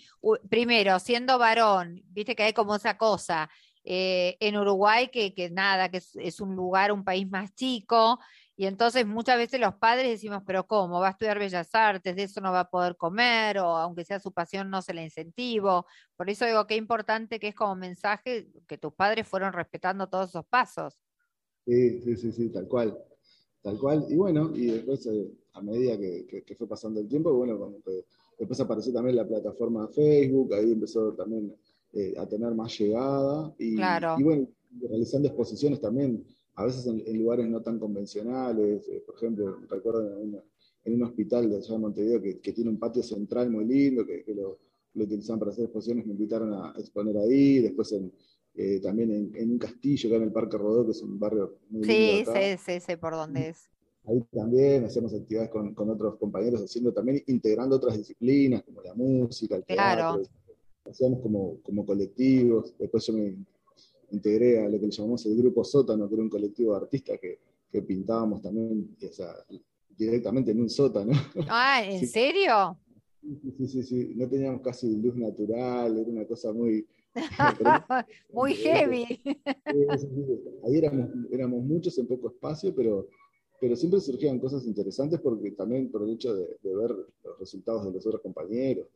primero, siendo varón, viste que hay como esa cosa. en Uruguay, que, que nada, que es, un lugar, un país más chico, y entonces muchas veces los padres decimos, pero ¿cómo? ¿Va a estudiar bellas artes? ¿De eso no va a poder comer? O aunque sea su pasión, no se le incentivo. Por eso digo que importante que es como mensaje que tus padres fueron respetando todos esos pasos. Sí, sí, sí, sí, tal cual. Tal cual. Y bueno, y después, eh, a medida que, fue pasando el tiempo, bueno, como que después apareció también la plataforma Facebook, ahí empezó también eh, a tener más llegada. Y, claro. y bueno, realizando exposiciones también, a veces en, lugares no tan convencionales. Eh, por ejemplo, recuerdo en, un hospital de allá de Montevideo que, tiene un patio central muy lindo, que, lo, lo utilizaban para hacer exposiciones, me invitaron a exponer ahí, después en eh, también en, un castillo, acá en el Parque Rodó, que es un barrio muy Sí, sé, sé, sé por dónde es. Ahí también hacemos actividades con, con, otros compañeros, haciendo también, integrando otras disciplinas, como la música, el teatro. Hacíamos como, como colectivos. Después yo me integré a lo que le llamamos el Grupo Sótano, que era un colectivo de artistas que, que pintábamos también, o sea, directamente en un sótano. Ah, ¿en serio? Sí, sí, sí, no teníamos casi luz natural, era una cosa muy, Muy heavy. Ahí éramos, muchos en poco espacio, pero, pero siempre surgían cosas interesantes porque también por el hecho de, ver los resultados de los otros compañeros,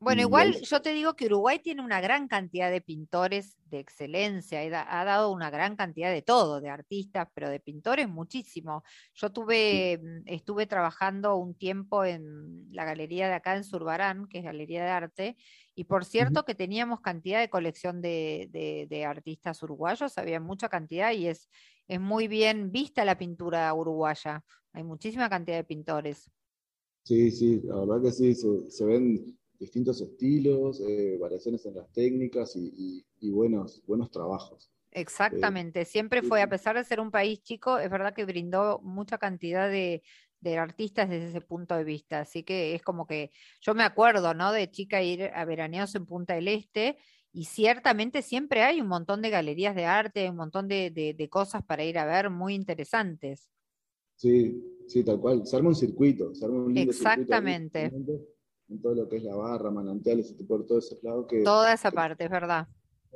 Bueno, igual yo te digo que Uruguay tiene una gran cantidad de pintores de excelencia, ha dado una gran cantidad de todo, de artistas, pero de pintores muchísimo. Yo tuve, mm, estuve trabajando un tiempo en la galería de acá en Surbarán, que es Galería de Arte, y por cierto que teníamos cantidad de colección de, artistas uruguayos, había mucha cantidad y es, es muy bien vista la pintura uruguaya. Hay muchísima cantidad de pintores. Sí, sí, la verdad que sí, se, ven distintos estilos, eh, variaciones en las técnicas y, buenos, buenos trabajos. Exactamente, siempre fue, a pesar de ser un país chico, es verdad que brindó mucha cantidad de, de artistas desde ese punto de vista. Así que es como que yo me acuerdo, ¿no? De chica ir a veraneos en Punta del Este y ciertamente siempre hay un montón de galerías de arte, un montón de, cosas para ir a ver muy interesantes. Sí, sí, tal cual. Se arma un circuito, se arma un lindo Exactamente. En todo lo que es la barra, manantiales, por todo ese lado que... Toda esa parte, es verdad.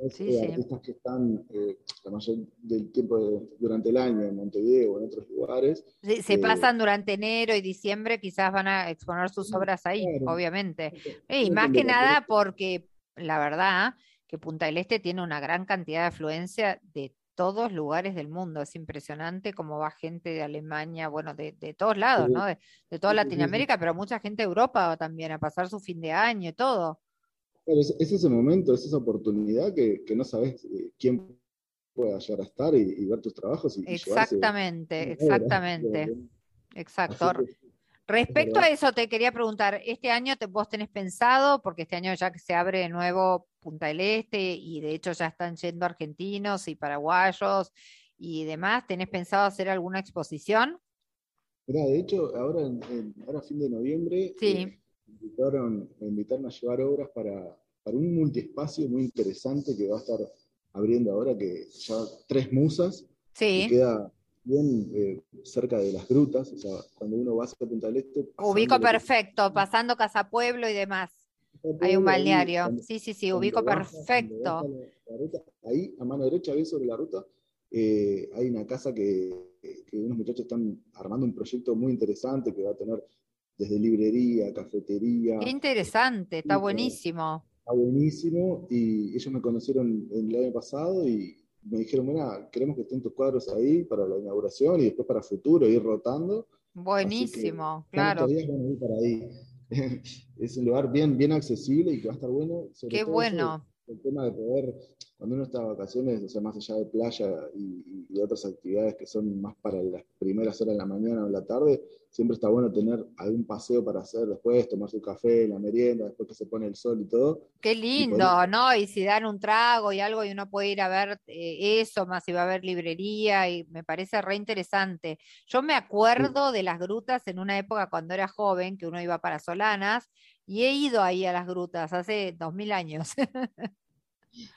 Sí, sí. artistas que están eh, la mayor del tiempo durante el año en Montevideo o en otros lugares. se eh, pasan durante enero y diciembre, quizás van a exponer sus obras ahí, obviamente. Y más que nada porque la verdad que Punta del Este tiene una gran cantidad de afluencia de todos lugares del mundo. Es impresionante cómo va gente de Alemania, bueno, de, todos lados, ¿no? De, de toda Latinoamérica, pero mucha gente de Europa también a pasar su fin de año y todo es, ese momento, es esa oportunidad que, no sabes eh, quién pueda llegar a estar y, ver tus trabajos. exactamente, exactamente. Exacto. Respecto a eso, te quería preguntar, ¿este año te, vos tenés pensado, porque este año ya que se abre de nuevo Punta del Este y de hecho ya están yendo argentinos y paraguayos y demás, ¿tenés pensado hacer alguna exposición? Mira, de hecho, ahora, en, ahora fin de noviembre, sí. Eh, invitaron, me invitaron a llevar obras para, para un multiespacio muy interesante que va a estar abriendo ahora, que ya tres musas, sí. que queda bien eh, cerca de las grutas, o sea, cuando uno va hacia Punta del Este... Ubico perfecto, pasando Casa Pueblo y demás. Hay un balneario. sí, sí, sí, ubico perfecto. ahí, a mano derecha, ahí sobre la ruta, eh, hay una casa que, unos muchachos están armando un proyecto muy interesante que va a tener desde librería, cafetería. Qué interesante, está buenísimo. Está buenísimo y ellos me conocieron el año pasado y me dijeron, mira, queremos que estén tus cuadros ahí para la inauguración y después para futuro, ir rotando. Buenísimo, claro. Días van a ir para ahí. es un lugar bien, bien accesible y que va a estar bueno. Qué bueno el tema de poder, cuando uno está de vacaciones, o sea, más allá de playa y, otras actividades que son más para las primeras horas de la mañana o la tarde, siempre está bueno tener algún paseo para hacer después, tomar su café, la merienda, después que se pone el sol y todo. Qué lindo, ¿no? Y si dan un trago y algo y uno puede ir a ver eh, eso, más si va a haber librería y me parece re interesante. Yo me acuerdo de las grutas en una época cuando era joven, que uno iba para Solanas y he ido ahí a las grutas hace dos mil años.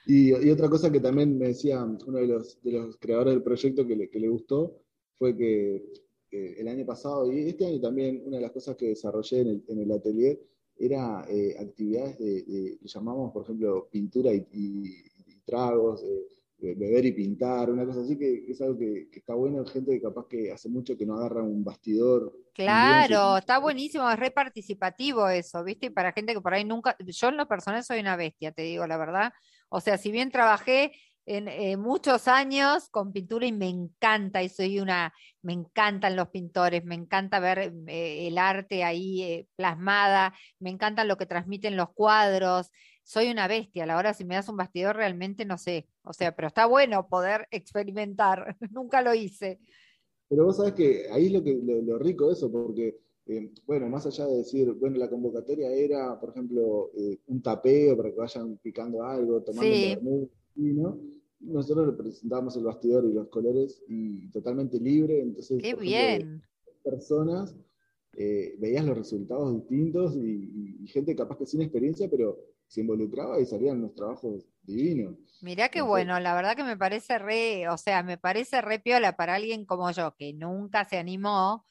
y, otra cosa que también me decía uno de los, de los creadores del proyecto que le, que le gustó fue que el año pasado y este año también una de las cosas que desarrollé en el, en el atelier era eh, actividades de, que llamamos, por ejemplo, pintura y, tragos, beber y pintar, una cosa así que, es algo que, está bueno, gente que capaz que hace mucho que no agarra un bastidor. Claro, está buenísimo, es re participativo eso, ¿viste? Y para gente que por ahí nunca, yo en lo personal soy una bestia, te digo la verdad. O sea, si bien trabajé en eh, muchos años con pintura y me encanta, y soy una, me encantan los pintores, me encanta ver eh, el arte ahí eh, plasmada, me encantan lo que transmiten los cuadros, soy una bestia, a la hora si me das un bastidor realmente no sé, o sea, pero está bueno poder experimentar, nunca lo hice. Pero vos sabés que ahí es lo, que, lo, rico de eso, porque, eh, bueno, más allá de decir, bueno, la convocatoria era, por ejemplo, eh, un tapeo para que vayan picando algo, tomando sí. ¿no? nosotros representábamos el bastidor y los colores y totalmente libre, entonces... ¡Qué bien! personas, eh, veías los resultados distintos y, y, gente capaz que sin experiencia, pero se involucraba y salían los trabajos divinos. Mirá qué bueno, la verdad que me parece re, o sea, me parece re piola para alguien como yo, que nunca se animó,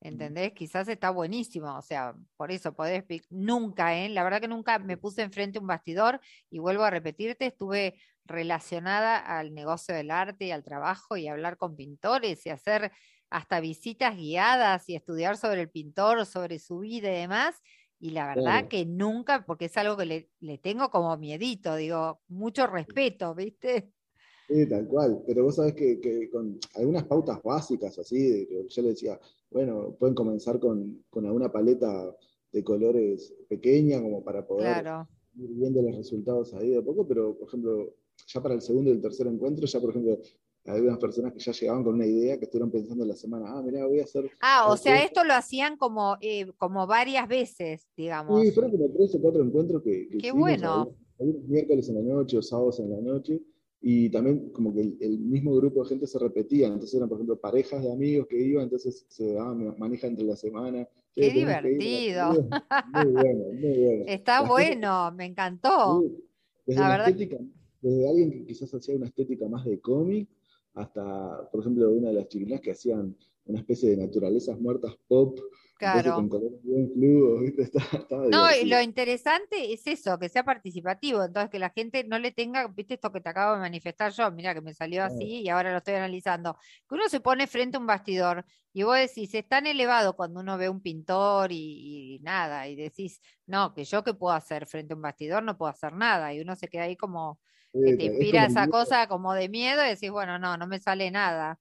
¿entendés? Quizás está buenísimo, o sea, por eso podés, nunca, ¿eh? La verdad que nunca me puse enfrente a un bastidor y vuelvo a repetirte, estuve relacionada al negocio del arte y al trabajo y hablar con pintores y hacer hasta visitas guiadas y estudiar sobre el pintor, sobre su vida y demás y la verdad que nunca, porque es algo que le, tengo como miedito, digo, mucho respeto, ¿viste? Sí, tal cual. Pero vos sabés que, con algunas pautas básicas, así, yo le decía, bueno, pueden comenzar con, alguna paleta de colores pequeña, como para poder ir viendo los resultados ahí de a poco, pero, por ejemplo, ya para el segundo y el tercer encuentro, ya, por ejemplo, hay unas personas que ya llegaban con una idea que estuvieron pensando la semana, ah, mira, voy a hacer... Ah, o sea, esto lo hacían como, eh, como varias veces, digamos. Sí, fueron como tres o cuatro encuentros que... Qué bueno. Algunos miércoles en la noche o sábados en la noche, y también como que el, mismo grupo de gente se repetía, entonces eran, por ejemplo, parejas de amigos que iban, entonces se daban maneja entre la semana. Qué divertido. Muy bueno, muy bueno. Está bueno, me encantó. desde, la estética, desde alguien que quizás hacía una estética más de cómic, hasta, por ejemplo, una de las chiquilas que hacían una especie de naturalezas muertas pop. Claro. Con colores bien fluidos, no, y lo interesante es eso, que sea participativo, entonces que la gente no le tenga, viste esto que te acabo de manifestar yo, mira que me salió así y ahora lo estoy analizando, que uno se pone frente a un bastidor y vos decís, es tan elevado cuando uno ve un pintor y, y nada, y decís, no, que yo qué puedo hacer frente a un bastidor, no puedo hacer nada, y uno se queda ahí como que te inspira esa cosa como de miedo y decís, bueno, no, no me sale nada.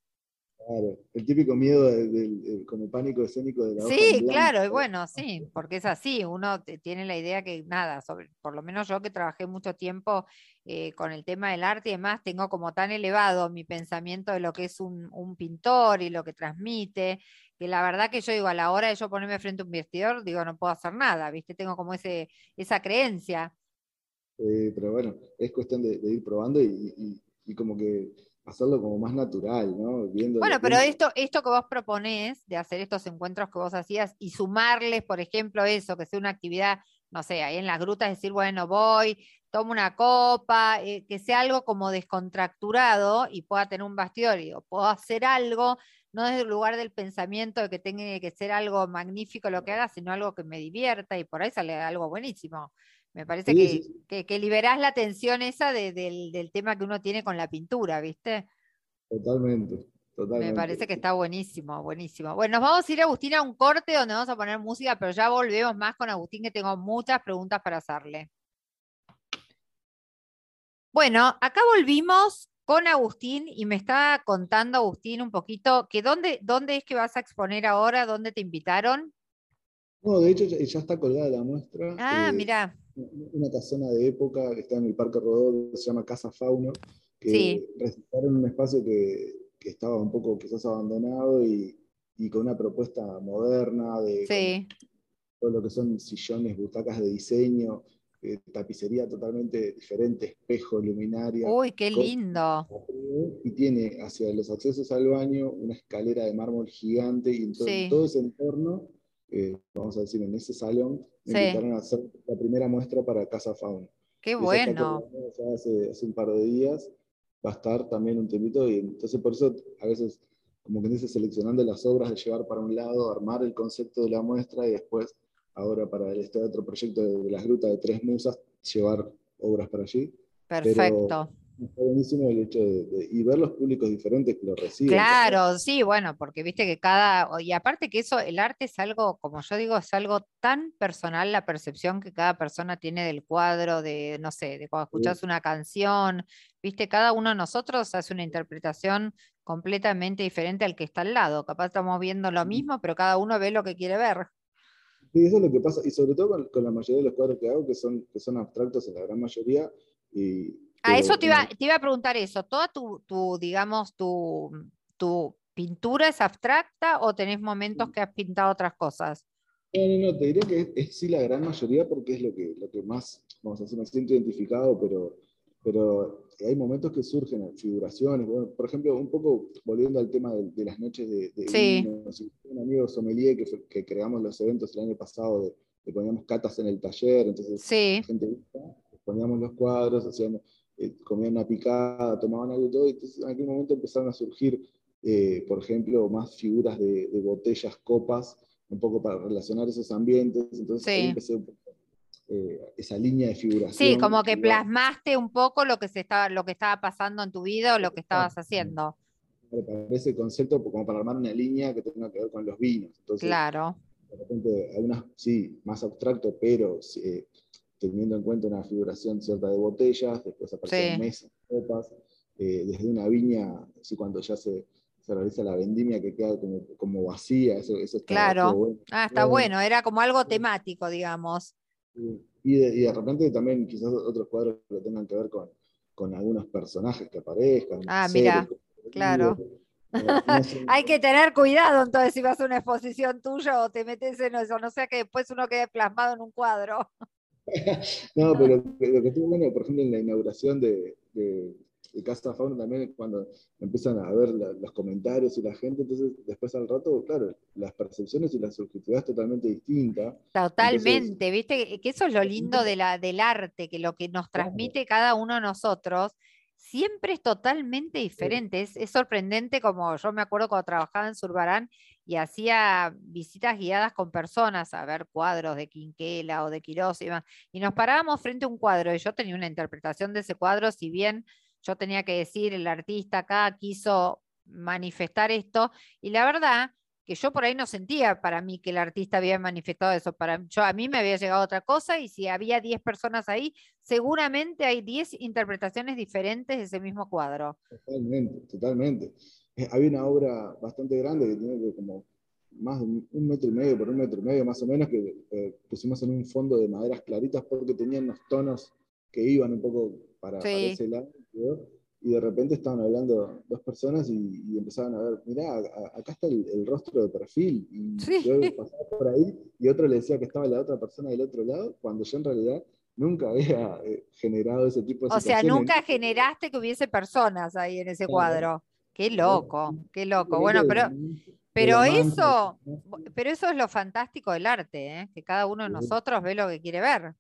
Claro, el típico miedo del, como pánico escénico de la Sí, claro, y bueno, sí, porque es así, uno tiene la idea que nada, sobre, por lo menos yo que trabajé mucho tiempo eh, con el tema del arte y demás, tengo como tan elevado mi pensamiento de lo que es un, un, pintor y lo que transmite, que la verdad que yo digo, a la hora de yo ponerme frente a un vestidor, digo, no puedo hacer nada, ¿viste? Tengo como ese, esa creencia. Eh, pero bueno, es cuestión de, ir probando y, como que hacerlo como más natural, ¿no? bueno, pero esto, esto que vos proponés de hacer estos encuentros que vos hacías y sumarles, por ejemplo, eso, que sea una actividad, no sé, ahí en las grutas, decir, bueno, voy, tomo una copa, eh, que sea algo como descontracturado y pueda tener un bastidor, y puedo hacer algo no desde el lugar del pensamiento de que tenga que ser algo magnífico lo que haga, sino algo que me divierta y por ahí sale algo buenísimo. Me parece que, que, liberás la tensión esa del, del tema que uno tiene con la pintura, ¿viste? Totalmente. Me parece que está buenísimo, buenísimo. Bueno, nos vamos a ir, Agustín, a un corte donde vamos a poner música, pero ya volvemos más con Agustín, que tengo muchas preguntas para hacerle. Bueno, acá volvimos con Agustín y me está contando Agustín un poquito que dónde, dónde es que vas a exponer ahora, dónde te invitaron. No, de hecho ya está colgada la muestra. Ah, mira. Una casona de época que está en el Parque Rodó, se llama Casa Fauno, que sí. un espacio que que estaba un poco quizás abandonado y, con una propuesta moderna de todo lo que son sillones, butacas de diseño, eh, tapicería totalmente diferente, espejo, luminaria. Uy, qué lindo. Y tiene hacia los accesos al baño una escalera de mármol gigante y en todo ese entorno, eh, vamos a decir, en ese salón, me invitaron a hacer la primera muestra para Casa Fauna. Qué bueno. Hace, hace un par de días va a estar también un tiempito y entonces por eso a veces como que dice seleccionando las obras de llevar para un lado, armar el concepto de la muestra y después ahora para este otro proyecto de, las grutas de tres musas llevar obras para allí. Perfecto. Está buenísimo el hecho de, y ver los públicos diferentes que lo reciben. Claro, sí, bueno, porque viste que cada, y aparte que eso, el arte es algo, como yo digo, es algo tan personal, la percepción que cada persona tiene del cuadro, de, no sé, de cuando escuchas una canción, viste, cada uno de nosotros hace una interpretación completamente diferente al que está al lado. Capaz estamos viendo lo mismo, pero cada uno ve lo que quiere ver. Sí, eso es lo que pasa, y sobre todo con, la mayoría de los cuadros que hago, que son, que son abstractos en la gran mayoría, y a eso te iba, te iba a preguntar eso. ¿Toda tu, tu digamos, tu, tu, pintura es abstracta o tenés momentos que has pintado otras cosas? No, no, no, te diría que es, sí la gran mayoría porque es lo que, lo que más, vamos a decir, me siento identificado, pero, pero hay momentos que surgen figuraciones. por ejemplo, un poco volviendo al tema de, las noches de, de sí. un amigo sommelier que, que, creamos los eventos el año pasado, de, poníamos catas en el taller, entonces la gente poníamos los cuadros, hacíamos eh, comían una picada, tomaban algo y todo, entonces en aquel momento empezaron a surgir, eh, por ejemplo, más figuras de, botellas, copas, un poco para relacionar esos ambientes, entonces ahí empecé eh, esa línea de figuración. Sí, como que plasmaste un poco lo que, se estaba, lo que estaba pasando en tu vida o lo que estabas haciendo. Para ese concepto, como para armar una línea que tenga que ver con los vinos. Entonces, claro. De repente, algunas, sí, más abstracto, pero teniendo en cuenta una figuración cierta de botellas, después aparecen mesas, copas, eh, desde una viña, así cuando ya se, realiza la vendimia que queda como, vacía, eso, está Claro, bueno. ah, está bueno, era como algo temático, digamos. Y de, repente también quizás otros cuadros que tengan que ver con, con algunos personajes que aparezcan. Ah, mira, claro. Hay que tener cuidado entonces si vas a una exposición tuya o te metes en eso, no sea que después uno quede plasmado en un cuadro. no, pero lo que estuvo bueno, por ejemplo, en la inauguración de, de, Casa Fauna también, cuando empiezan a ver los comentarios y la gente, entonces después al rato, claro, las percepciones y la subjetividad es totalmente distinta. Totalmente, viste, que eso es lo lindo de la, del arte, que lo que nos transmite cada uno de nosotros siempre es totalmente diferente. Es, sorprendente como yo me acuerdo cuando trabajaba en Surbarán y hacía visitas guiadas con personas a ver cuadros de Quinquela o de Quirós y demás. Y nos parábamos frente a un cuadro y yo tenía una interpretación de ese cuadro, si bien yo tenía que decir, el artista acá quiso manifestar esto, y la verdad que yo por ahí no sentía para mí que el artista había manifestado eso. Para yo, a mí me había llegado otra cosa y si había 10 personas ahí, seguramente hay 10 interpretaciones diferentes de ese mismo cuadro. Totalmente, totalmente. Eh, había una obra bastante grande que tiene como más de un metro y medio por un metro y medio más o menos que eh, pusimos en un fondo de maderas claritas porque tenían los tonos que iban un poco para, para ese lado y de repente estaban hablando dos personas y, empezaban a ver, mirá, acá está el, rostro de perfil, y yo pasaba por ahí y otro le decía que estaba la otra persona del otro lado, cuando yo en realidad nunca había eh, generado ese tipo de O sea, nunca generaste que hubiese personas ahí en ese cuadro. Qué loco, qué loco. Bueno, pero, pero eso, pero eso es lo fantástico del arte, ¿eh? que cada uno de nosotros ve lo que quiere ver.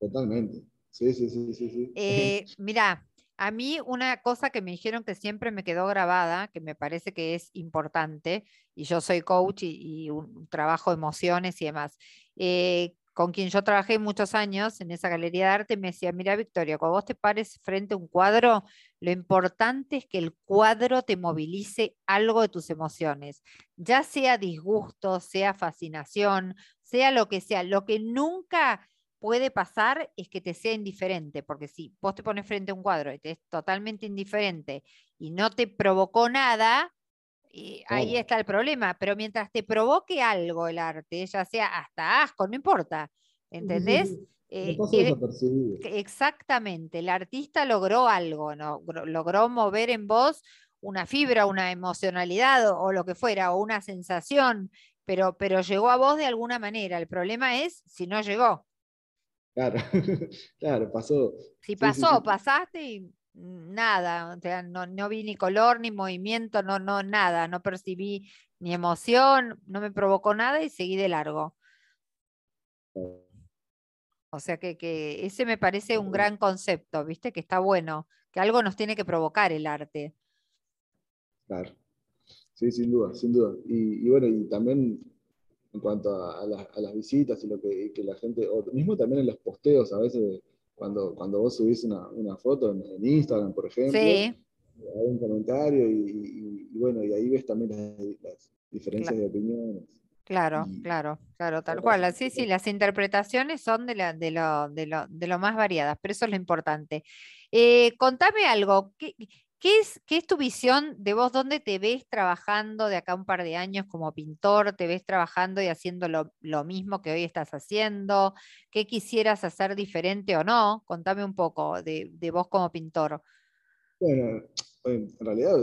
Totalmente. Sí, sí, sí, sí. sí. Eh, mirá, A mí una cosa que me dijeron que siempre me quedó grabada, que me parece que es importante, y yo soy coach y, un, trabajo emociones y demás, eh, con quien yo trabajé muchos años en esa galería de arte, me decía, mira Victoria, cuando vos te pares frente a un cuadro, lo importante es que el cuadro te movilice algo de tus emociones, ya sea disgusto, sea fascinación, sea lo que sea. Lo que nunca puede pasar es que te sea indiferente, porque si vos te pones frente a un cuadro y te es totalmente indiferente y no te provocó nada, y ahí está el problema. Pero mientras te provoque algo el arte, ya sea hasta asco, no importa, ¿entendés? Eh, exactamente, el artista logró algo, ¿no? logró mover en vos una fibra, una emocionalidad o, o, lo que fuera, o una sensación, pero, pero llegó a vos de alguna manera. El problema es si no llegó. Claro, claro, pasó. Si pasó, pasaste y nada, o sea, no, vi ni color, ni movimiento, no, no, nada, no percibí ni emoción, no me provocó nada y seguí de largo. O sea que, que ese me parece un gran concepto, ¿viste? Que está bueno, que algo nos tiene que provocar el arte. Claro. Sí, sin duda, sin duda. Y, bueno, y también en cuanto a, las visitas y lo que, la gente, o mismo también en los posteos, a veces cuando, cuando vos subís una, foto en, Instagram, por ejemplo, hay un comentario y, bueno, y ahí ves también las, diferencias de opiniones. Claro, claro, claro, tal cual. Sí, sí, las interpretaciones son de, la, de, lo, de, lo, de lo más variadas, pero eso es lo importante. Eh, contame algo, ¿qué, ¿Qué es, ¿Qué es tu visión de vos? ¿Dónde te ves trabajando de acá un par de años como pintor? ¿Te ves trabajando y haciendo lo, mismo que hoy estás haciendo? ¿Qué quisieras hacer diferente o no? Contame un poco de, vos como pintor. Bueno, en realidad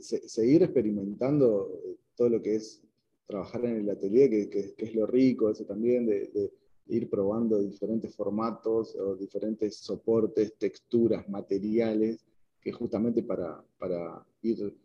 seguir experimentando eh, todo lo que es trabajar en el atelier, que, es lo rico, eso también, de, de, ir probando diferentes formatos o diferentes soportes, texturas, materiales que justamente para, para ir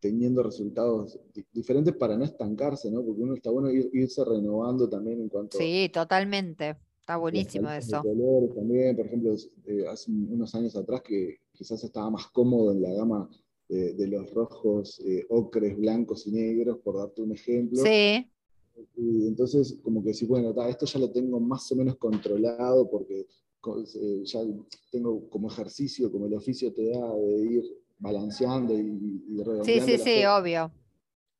teniendo resultados diferentes para no estancarse, ¿no? Porque uno está bueno irse renovando también en cuanto Sí, totalmente. Está buenísimo eso. colores también, por ejemplo, eh, hace unos años atrás que quizás estaba más cómodo en la gama de los rojos, eh, ocres, blancos y negros, por darte un ejemplo. Sí. Y entonces, como que sí, bueno, esto ya lo tengo más o menos controlado porque ya tengo como ejercicio, como el oficio te da de ir balanceando y, y Sí, sí, sí, obvio.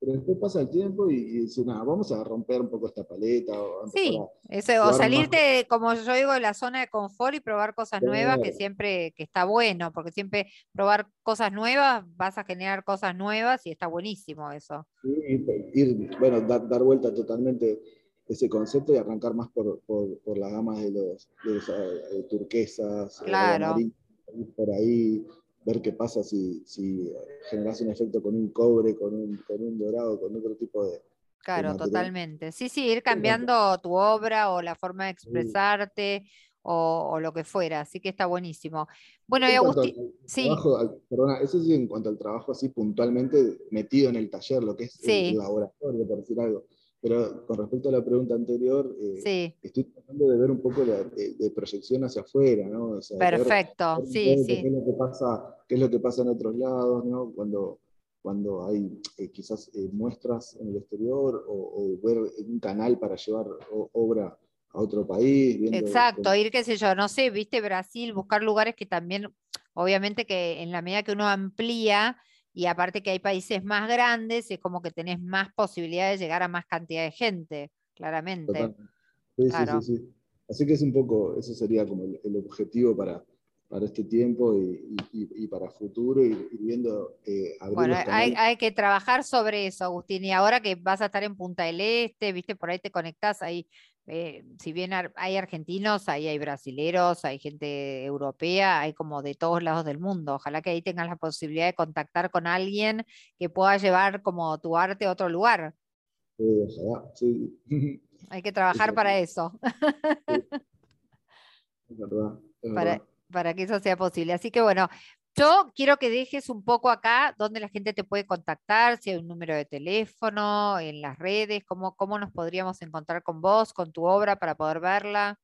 Pero después pasa el tiempo y, y nada, vamos a romper un poco esta paleta. O sí, o salirte, como yo digo, de la zona de confort y probar cosas nuevas, que siempre que está bueno, porque siempre probar cosas nuevas, vas a generar cosas nuevas y está buenísimo eso. Sí, ir, bueno, dar, dar vuelta totalmente ese concepto y arrancar más por, por, por la gama de los, de turquesas, claro. por ahí, ver qué pasa si, si generas un efecto con un cobre, con un, con un dorado, con otro tipo de... Claro, totalmente. Sí, sí, ir cambiando tu obra o la forma de expresarte. O, o, lo que fuera, así que está buenísimo. Bueno, y Agustín, sí. perdona, eso sí en cuanto al trabajo así puntualmente metido en el taller, lo que es el laboratorio, por decir algo. Pero con respecto a la pregunta anterior, eh, estoy tratando de ver un poco de, proyección hacia afuera, ¿no? Perfecto, sí, sí. Qué es, lo que pasa, qué es lo que pasa en otros lados, ¿no? Cuando, cuando hay eh, quizás eh, muestras en el exterior o, ver un canal para llevar obra a otro país. Exacto, ir, qué sé yo, no sé, viste Brasil, buscar lugares que también, obviamente que en la medida que uno amplía, y aparte que hay países más grandes, es como que tenés más posibilidades de llegar a más cantidad de gente, claramente. Sí, sí, sí, Así que es un poco, eso sería como el, objetivo para, para este tiempo y, y, para futuro, y, viendo... Eh, bueno, hay, hay, que trabajar sobre eso, Agustín, y ahora que vas a estar en Punta del Este, viste, por ahí te conectás, ahí eh, si bien hay argentinos, ahí hay brasileros, hay gente europea, hay como de todos lados del mundo. Ojalá que ahí tengas la posibilidad de contactar con alguien que pueda llevar como tu arte a otro lugar. Hay que trabajar para eso. Para, para que eso sea posible. Así que bueno, yo quiero que dejes un poco acá donde la gente te puede contactar, si hay un número de teléfono, en las redes, cómo, cómo nos podríamos encontrar con vos, con tu obra para poder verla.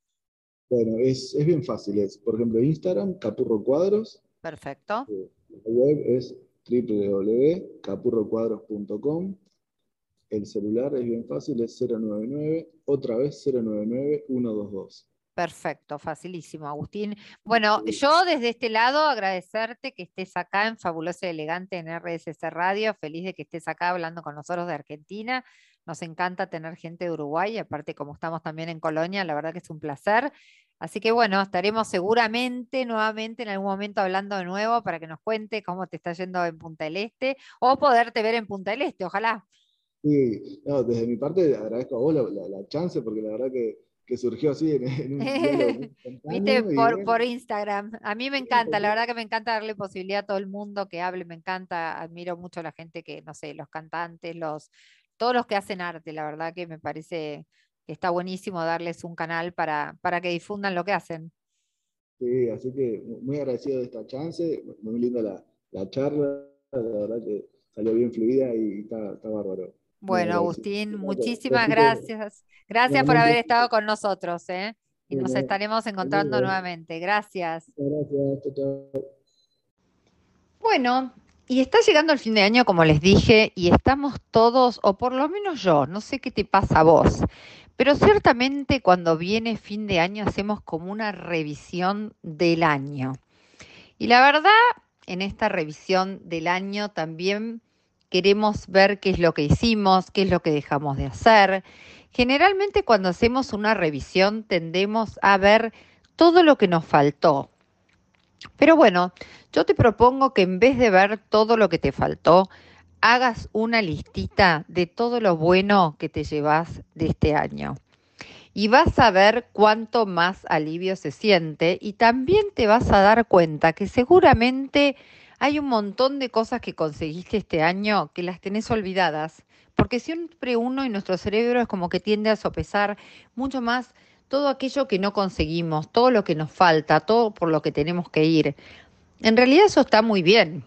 Bueno, es, bien fácil. Es, por ejemplo, Instagram, Capurro Cuadros. Perfecto. Eh, la web es www.capurrocuadros.com. El celular es bien fácil, es 099, otra vez 099 122. Perfecto, facilísimo, Agustín. Bueno, yo desde este lado agradecerte que estés acá en Fabuloso y Elegante en RSC Radio, feliz de que estés acá hablando con nosotros de Argentina. Nos encanta tener gente de Uruguay, aparte como estamos también en Colonia, la verdad que es un placer. Así que bueno, estaremos seguramente nuevamente en algún momento hablando de nuevo para que nos cuente cómo te está yendo en Punta del Este o poderte ver en Punta del Este, ojalá. Sí, desde mi parte agradezco a vos la chance porque la verdad que que surgió así en, un Viste, por, por, Instagram. A mí me encanta, la verdad que me encanta darle posibilidad a todo el mundo que hable, me encanta, admiro mucho a la gente que, no sé, los cantantes, los, todos los que hacen arte, la verdad que me parece que está buenísimo darles un canal para, para que difundan lo que hacen. Sí, así que muy agradecido de esta chance, muy linda la, la charla, la verdad que salió bien fluida y está, está bárbaro. Bueno, Agustín, muchísimas gracias. Gracias por haber estado con nosotros, ¿eh? Y nos estaremos encontrando nuevamente. Gracias. Gracias. Bueno, y está llegando el fin de año, como les dije, y estamos todos, o por lo menos yo, no sé qué te pasa a vos, pero ciertamente cuando viene fin de año hacemos como una revisión del año. Y la verdad, en esta revisión del año también queremos ver qué es lo que hicimos, qué es lo que dejamos de hacer, Generalmente cuando hacemos una revisión tendemos a ver todo lo que nos faltó. Pero bueno, yo te propongo que en vez de ver todo lo que te faltó, hagas una listita de todo lo bueno que te llevas de este año. Y vas a ver cuánto más alivio se siente y también te vas a dar cuenta que seguramente hay un montón de cosas que conseguiste este año que las tenés olvidadas porque siempre uno y nuestro cerebro es como que tiende a sopesar mucho más todo aquello que no conseguimos, todo lo que nos falta, todo por lo que tenemos que ir. En realidad eso está muy bien.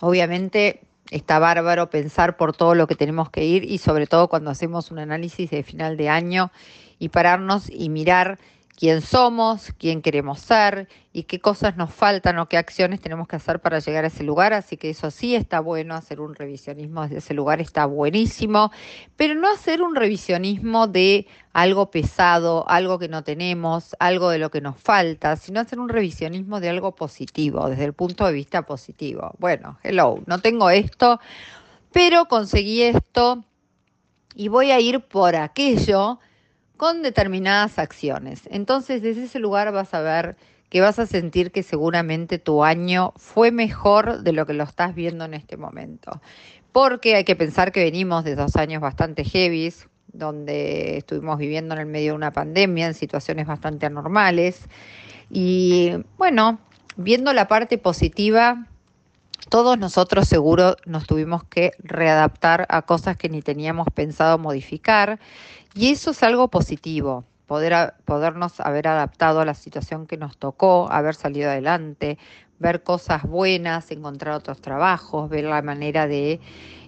Obviamente está bárbaro pensar por todo lo que tenemos que ir y sobre todo cuando hacemos un análisis de final de año y pararnos y mirar quién somos, quién queremos ser y qué cosas nos faltan o qué acciones tenemos que hacer para llegar a ese lugar. Así que eso sí está bueno, hacer un revisionismo desde ese lugar está buenísimo, pero no hacer un revisionismo de algo pesado, algo que no tenemos, algo de lo que nos falta, sino hacer un revisionismo de algo positivo, desde el punto de vista positivo. Bueno, hello, no tengo esto, pero conseguí esto y voy a ir por aquello con determinadas acciones. Entonces, desde ese lugar vas a ver que vas a sentir que seguramente tu año fue mejor de lo que lo estás viendo en este momento. Porque hay que pensar que venimos de dos años bastante heavies, donde estuvimos viviendo en el medio de una pandemia, en situaciones bastante anormales. Y bueno, viendo la parte positiva, todos nosotros seguro nos tuvimos que readaptar a cosas que ni teníamos pensado modificar y eso es algo positivo, poder, podernos haber adaptado a la situación que nos tocó, haber salido adelante, ver cosas buenas, encontrar otros trabajos, ver la manera de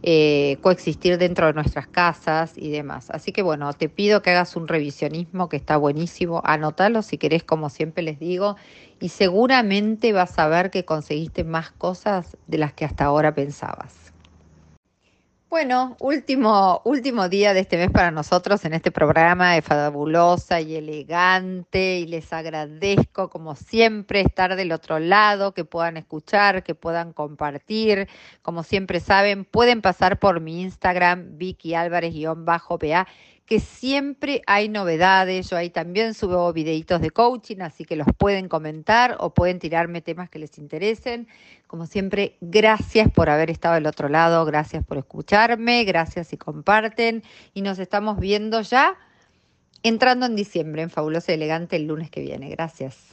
eh, coexistir dentro de nuestras casas y demás. Así que bueno, te pido que hagas un revisionismo que está buenísimo, anótalo si querés, como siempre les digo, y seguramente vas a ver que conseguiste más cosas de las que hasta ahora pensabas. Bueno, último, último día de este mes para nosotros en este programa de Fabulosa y Elegante y les agradezco como siempre estar del otro lado, que puedan escuchar, que puedan compartir. Como siempre saben, pueden pasar por mi Instagram, Vicky Álvarez-PA que siempre hay novedades. Yo ahí también subo videitos de coaching, así que los pueden comentar o pueden tirarme temas que les interesen. Como siempre, gracias por haber estado del otro lado, gracias por escucharme, gracias y comparten. Y nos estamos viendo ya entrando en diciembre en Fabuloso y Elegante el lunes que viene. Gracias.